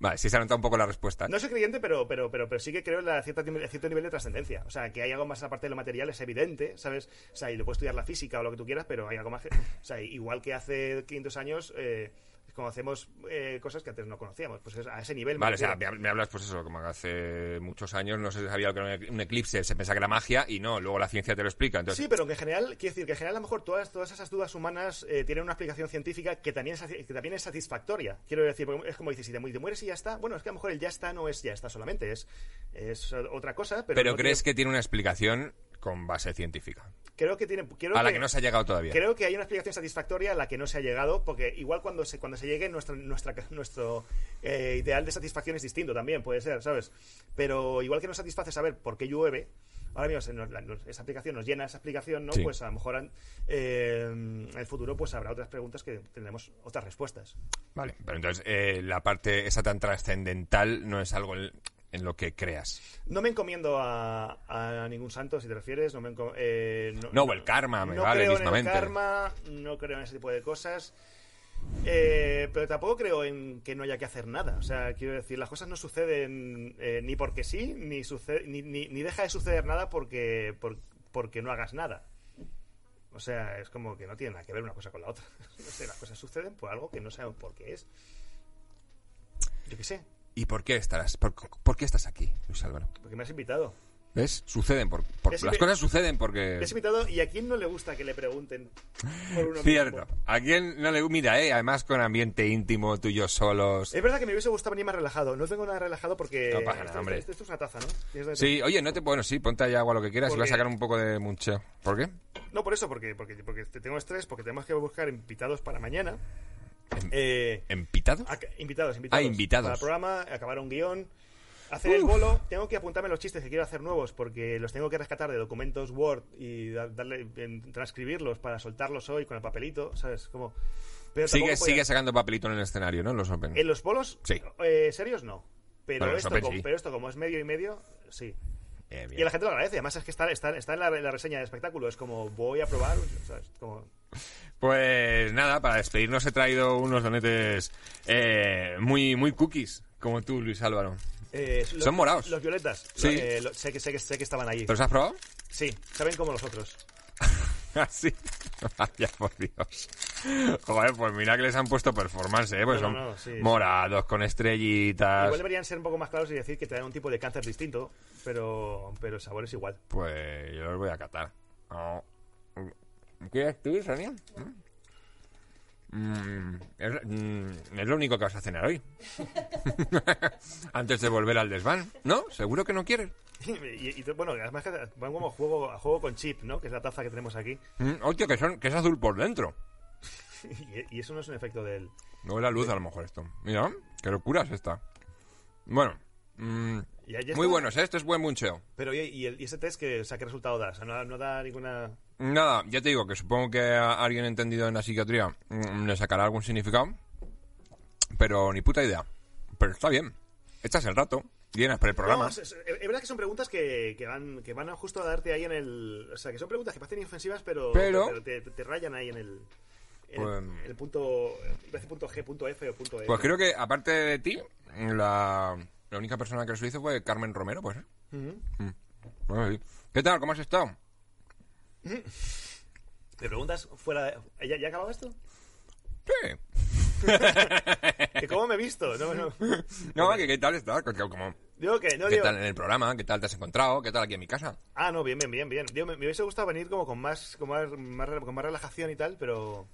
Vale, sí se ha notado un poco la respuesta. No soy creyente, pero, pero, pero, pero sí que creo en la cierta, cierto nivel de trascendencia. O sea, que hay algo más aparte de lo material es evidente, ¿sabes? O sea, y lo puedes estudiar la física o lo que tú quieras, pero hay algo más. que- O sea, igual que hace 500 años eh, conocemos eh, cosas que antes no conocíamos. Pues es a ese nivel. me Vale, o sea, me, me hablas, pues eso, como que hace muchos años no se sabía lo que era un eclipse, se pensaba que era magia y no, luego la ciencia te lo explica. Entonces, Sí, pero que en general, quiero decir, que en general a lo mejor todas, todas esas dudas humanas eh, tienen una explicación científica que también, es, que también es satisfactoria. Quiero decir, es como dices, si te, te mueres y ya está, bueno, es que a lo mejor el ya está no es ya está solamente, es, es otra cosa, pero... pero no crees tiene- que tiene una explicación con base científica, Creo que tiene... Creo a la que, que no se ha llegado todavía. Creo que hay una explicación satisfactoria a la que no se ha llegado, porque igual cuando se, cuando se llegue, nuestro, nuestra, nuestro eh, ideal de satisfacción es distinto también, puede ser, ¿sabes? Pero igual que nos satisface saber por qué llueve, ahora mismo se nos- la- nos- esa aplicación nos llena esa explicación, ¿no? Sí. Pues a lo mejor eh, en el futuro pues habrá otras preguntas que tendremos otras respuestas. Vale, pero entonces eh, la parte esa tan trascendental no es algo en, lo que creas. No me encomiendo a, a ningún santo, si te refieres. No, me eh, No, el karma, me no vale creo mismamente. en el karma, no creo en ese tipo de cosas. Eh, pero tampoco creo en que no haya que hacer nada. O sea, quiero decir, las cosas no suceden eh, ni porque sí, ni, sucede, ni, ni, ni deja de suceder nada porque, por- porque no hagas nada. O sea, es como que no tiene nada que ver una cosa con la otra. No sé, las cosas suceden por algo que no sabemos por qué es. Yo qué sé, ¿Y por qué estarás? ¿Por, por qué estás aquí, Luis Álvaro? porque me has invitado. ¿Ves? Suceden por, por- las invi- cosas suceden porque Me has invitado y a quién no le gusta que le pregunten por uno cierto. mismo? ¿A quién no le mira, eh? Además con ambiente íntimo, tú y yo solos. Es verdad que me hubiese gustado venir más relajado. No tengo nada relajado porque. No pasa nada, hombre. Esto, esto es una taza, ¿no? Sí, oye, no te bueno, sí, ponte ahí agua lo que quieras y ¿Por voy a sacar un poco de muncheo. ¿Por qué? No, por eso, porque, porque, porque te- tengo estrés, porque tenemos que buscar invitados para mañana. Eh, ¿Empitados? ac- invitados, invitados. Ah, invitados. El programa, acabar un guion. hacer el bolo, tengo que apuntarme los chistes que quiero hacer nuevos porque los tengo que rescatar de documentos Word y da- darle, transcribirlos para soltarlos hoy con el papelito, ¿sabes? Como... Pero Sigue, podía- sigue sacando papelito en el escenario, ¿no? En los Open. En los bolos Sí. eh, serios no. Pero, Bueno, esto, Open como, sí. pero esto como es medio y medio, sí. Eh, bien. Y la gente lo agradece. Además es que está, está, está en, la, en la reseña de espectáculo. Es como, voy a probar, ¿sabes? Como... Pues nada, para despedirnos he traído unos donetes eh, muy, muy cookies, como tú, Luis Álvaro. Eh, los- Son morados. Los violetas. Sí. Eh, lo- sé, que, sé, que, sé que estaban. ¿Te los has probado? Sí, saben como los otros. Así. Vaya por Dios. Joder, pues mira que les han puesto performance, ¿eh? Pues No, son no, no, sí, sí. morados, con estrellitas. Igual deberían ser un poco más claros y decir que te dan un tipo de cáncer distinto, pero, pero el sabor es igual. Pues yo los voy a catar. Oh. ¿Quieres tú, Sonia? Mm, es, mm, es lo único que vas a cenar hoy. Antes de volver al desván. ¿No? ¿Seguro que no quieres? y, y, bueno, además que van como juego, a juego con chip, ¿no? Que es la taza que tenemos aquí. Mm, hostia, que, son, que es azul por dentro. y, y eso no es un efecto del... No la luz a lo mejor esto. Mira, qué locura es esta. Bueno, mm, ¿Ya- ya muy está? buenos, ¿eh? Esto es buen muncheo. Pero ¿y, y el- y ese test que, o sea, qué resultado da? O sea, no, no da ninguna... Nada, ya te digo que supongo que alguien entendido en la psiquiatría mm, le sacará algún significado, pero ni puta idea. Pero está bien. Echas el rato, vienes para el programa. No, es, es- es verdad que son preguntas que, que van, que van a justo a darte ahí en el... O sea, que son preguntas que parecen inofensivas, pero, Pero- te, te- te rayan ahí en el... Pues- el, el punto... Decir punto G, punto F o punto E. Pues creo que, aparte de ti, la, la única persona que lo hizo fue Carmen Romero, pues. Bueno, sí. ¿Qué tal? ¿Cómo has estado? ¿Me preguntas fuera de... ¿Ya, ya acababa esto? Sí. ¿Que cómo me he visto? No, no. No, que qué tal estás? Como, Digo que... No, ¿Qué digo... tal en el programa? ¿Qué tal te has encontrado? ¿Qué tal aquí en mi casa? Ah, no, bien, bien, bien, bien. Digo, me, me hubiese gustado venir como con más, con más, con más relajación y tal, pero...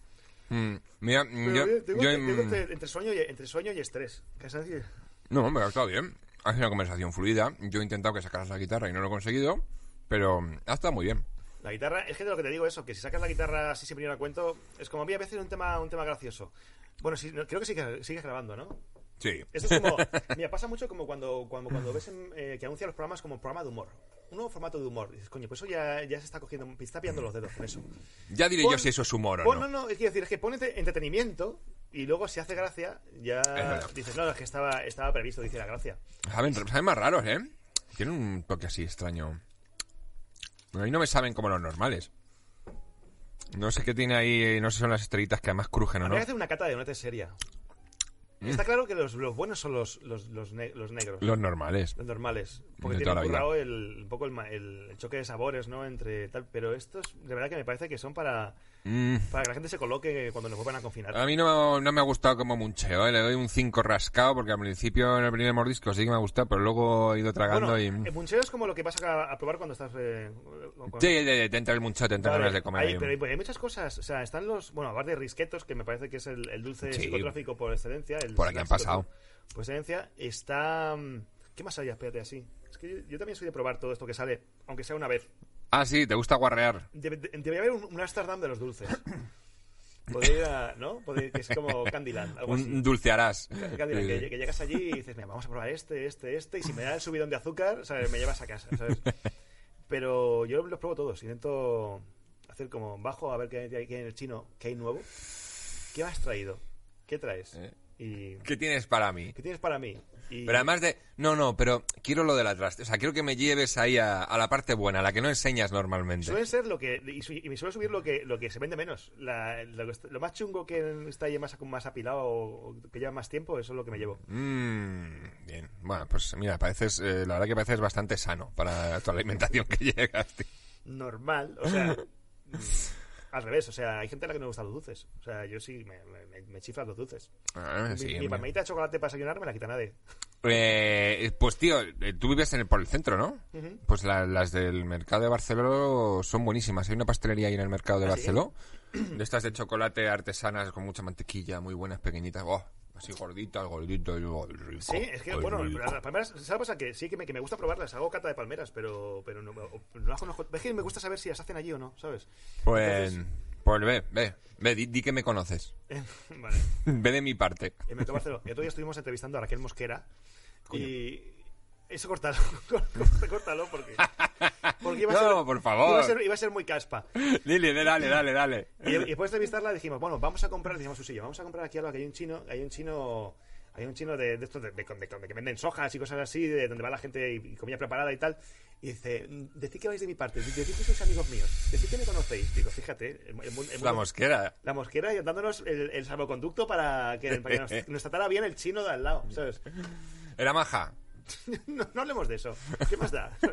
Mm, mira, pero yo... tengo, yo, tengo entre, entre sueño y, entre sueño y estrés. Cansancio. No, hombre, ha estado bien. Ha sido una conversación fluida. Yo he intentado que sacaras la guitarra y no lo he conseguido, pero ha estado muy bien. La guitarra, es que de lo que te digo eso, que si sacas la guitarra así sin venir a cuento, es como a mí a veces un tema, un tema gracioso. Bueno, sí, no, creo que sí que sigues grabando, ¿no? Sí. Esto es como, mira, pasa mucho como cuando, cuando, cuando ves en, eh, que anuncian los programas como programa de humor. Un nuevo formato de humor. Dices, coño, pues eso ya, ya se está cogiendo, está pillando los dedos con eso. Ya diré Pon- yo si eso es humor o Pon- no. no, no, es que decir, es que pon entre- entretenimiento y luego si hace gracia, ya dices, no, es que estaba, estaba previsto, dice la gracia. Saben, saben más raros, ¿eh? Tienen un toque así extraño. A mí no me saben como los normales. No sé qué tiene ahí, no sé si son las estrellitas que además crujen o no. Habría que hacer una cata de notes seria. Está claro que los, los buenos son los, los, los, ne- los negros. Los normales. Los normales. Porque De tienen currado el, un poco el- el choque de sabores, ¿no? Entre tal. Pero estos, de verdad que me parece que son para, Mm, para que la gente se coloque cuando nos vuelvan a confinar. A mí no, no me ha gustado como muncheo, ¿eh? Le doy un 5 rascado porque al principio en el primer mordisco sí que me ha gustado, pero luego he ido tragando bueno, y... el puncheo es como lo que vas a, a probar cuando estás... eh, cuando- Sí, te entra el muncheo, te entra ganas de comer. hay- pero hay, hay muchas cosas. O sea, están los. Bueno, aparte de risquetos, que me parece que es el, el dulce Sí. psicotrófico por excelencia. El Por aquí han pasado. Por excelencia. Está. mm, ¿Qué más hay? Espérate así. Es que yo, yo también soy de probar todo esto que sale, aunque sea una vez. Ah, sí, te gusta guarrear. Debe- de- debería haber un, un Amsterdam de los dulces. Podría, ¿no? Podría- que es como Candyland, algo así. Un dulcearás. Candyland, que, que llegas allí y dices, mira, vamos a probar este, este, este, y si me da el subidón de azúcar, ¿sabes? me llevas a casa, ¿sabes? Pero yo los pruebo todos, intento hacer como bajo a ver qué hay, qué hay en el chino, qué hay nuevo. ¿Qué has traído? ¿Qué traes? Eh. ¿Y ¿Qué tienes para mí? qué tienes para mí? Y- Pero además de... No, no, pero quiero lo de la traste. O sea, quiero que me lleves ahí a, a la parte buena, a la que no enseñas normalmente. Suelen ser lo que. Y, su- y me suele subir lo que, lo que se vende menos. La- lo, más chungo que está ahí más, más apilado o que lleva más tiempo, eso es lo que me llevo. Mmm, bien. Bueno, pues mira, pareces, eh, la verdad que pareces bastante sano para toda la alimentación que llegas. tío. normal, o sea, mm, al revés, o sea, hay gente a la que no le gustan los dulces. O sea, yo sí me, me, me chiflan los dulces. Ah, sí, mi mi palmadita de chocolate para desayunar me la quita nadie. Eh, pues tío, eh, tú vives en el, por el centro, ¿no? Pues la- las del mercado de Barcelona son buenísimas. Hay una pastelería ahí en el mercado de ¿Ah, sí? Barcelona. De estas de chocolate artesanas con mucha mantequilla, muy buenas, pequeñitas. Oh, así gorditas, gorditas, Sí, es que, bueno, las palmeras, ¿sabes que sí que me, que me gusta probarlas, hago cata de palmeras, pero, pero no, no las conozco. Es que me gusta saber si las hacen allí o no, ¿sabes? Pues, Entonces- pues ve, ve, ve, di, di que me conoces. vale. ve de mi parte. En Barcelona. El otro día estuvimos entrevistando a Raquel Mosquera y... Eso córtalo, córtalo porque, porque iba, a No, ser, por favor. Iba a ser, iba a ser muy caspa. Lili, dale, dale, dale. Y, y después de entrevistarla dijimos, bueno, vamos a comprar, dijimos Susillo, vamos a comprar aquí algo que hay un chino, hay un chino, hay un chino de, de estos de, de- de- que venden sojas y cosas así, de donde va la gente y, y comida preparada y tal. Y dice, "Mm, decid que vais de mi parte, decid que sois amigos míos, decid que me conocéis. Digo, fíjate, el, el el La mosquera. la mosquera y dándonos el, el salvoconducto para que, para que nos, nos tratara bien el chino de al lado, ¿sabes? Era maja. No, no hablemos de eso. ¿Qué más da?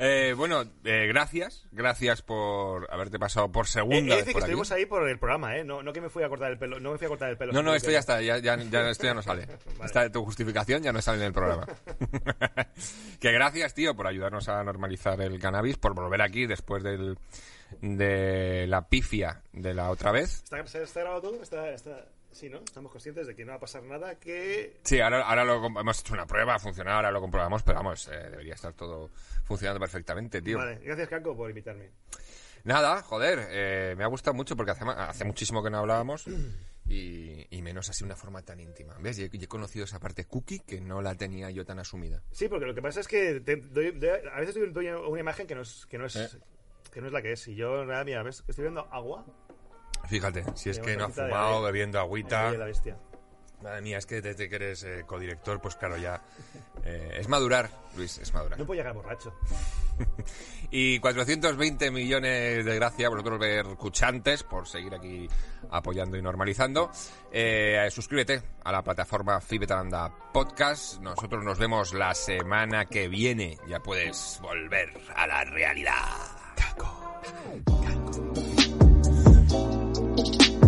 Eh, bueno, eh, gracias. Gracias por haberte pasado por segunda eh, vez que por aquí. estuvimos ahí por el programa, ¿eh? No, no que me fui a cortar el pelo, no me fui a cortar el pelo. No, no, esto que- ya está, ya, ya, ya- esto ya no sale. Esta, tu justificación ya no sale en el programa. que gracias, tío, por ayudarnos a normalizar el cannabis, por volver aquí después del, de la pifia de la otra vez. ¿Está, ¿Se está grabado todo? Está, está... Sí, ¿no? Estamos conscientes de que no va a pasar nada, que... Sí, ahora, ahora lo, hemos hecho una prueba, ha funcionado, ahora lo comprobamos, pero vamos, eh, debería estar todo funcionando perfectamente, tío. Vale, gracias, Caco, por invitarme. Nada, joder, eh, me ha gustado mucho porque hace, hace muchísimo que no hablábamos y, y menos así de una forma tan íntima. ¿Ves? He, conocido esa parte cookie que no la tenía yo tan asumida. Sí, porque lo que pasa es que te doy- doy- a veces doy, doy una imagen que no es, que no es, Eh. que no es la que es. Y yo, nada, mira, ¿ves? Estoy viendo agua. Fíjate, si es que no ha fumado, bebiendo agüita. Ahí de la bestia. Madre mía, es que desde que eres eh, codirector, pues claro, ya. eh, es madurar, Luis, es madurar. No puedo llegar borracho. Y 420 millones de gracias a vosotros, ver escuchantes, por seguir aquí apoyando y normalizando. Eh, suscríbete a la plataforma Fibetalanda Podcast. Nosotros nos vemos la semana que viene. Ya puedes volver a la realidad. Thank you.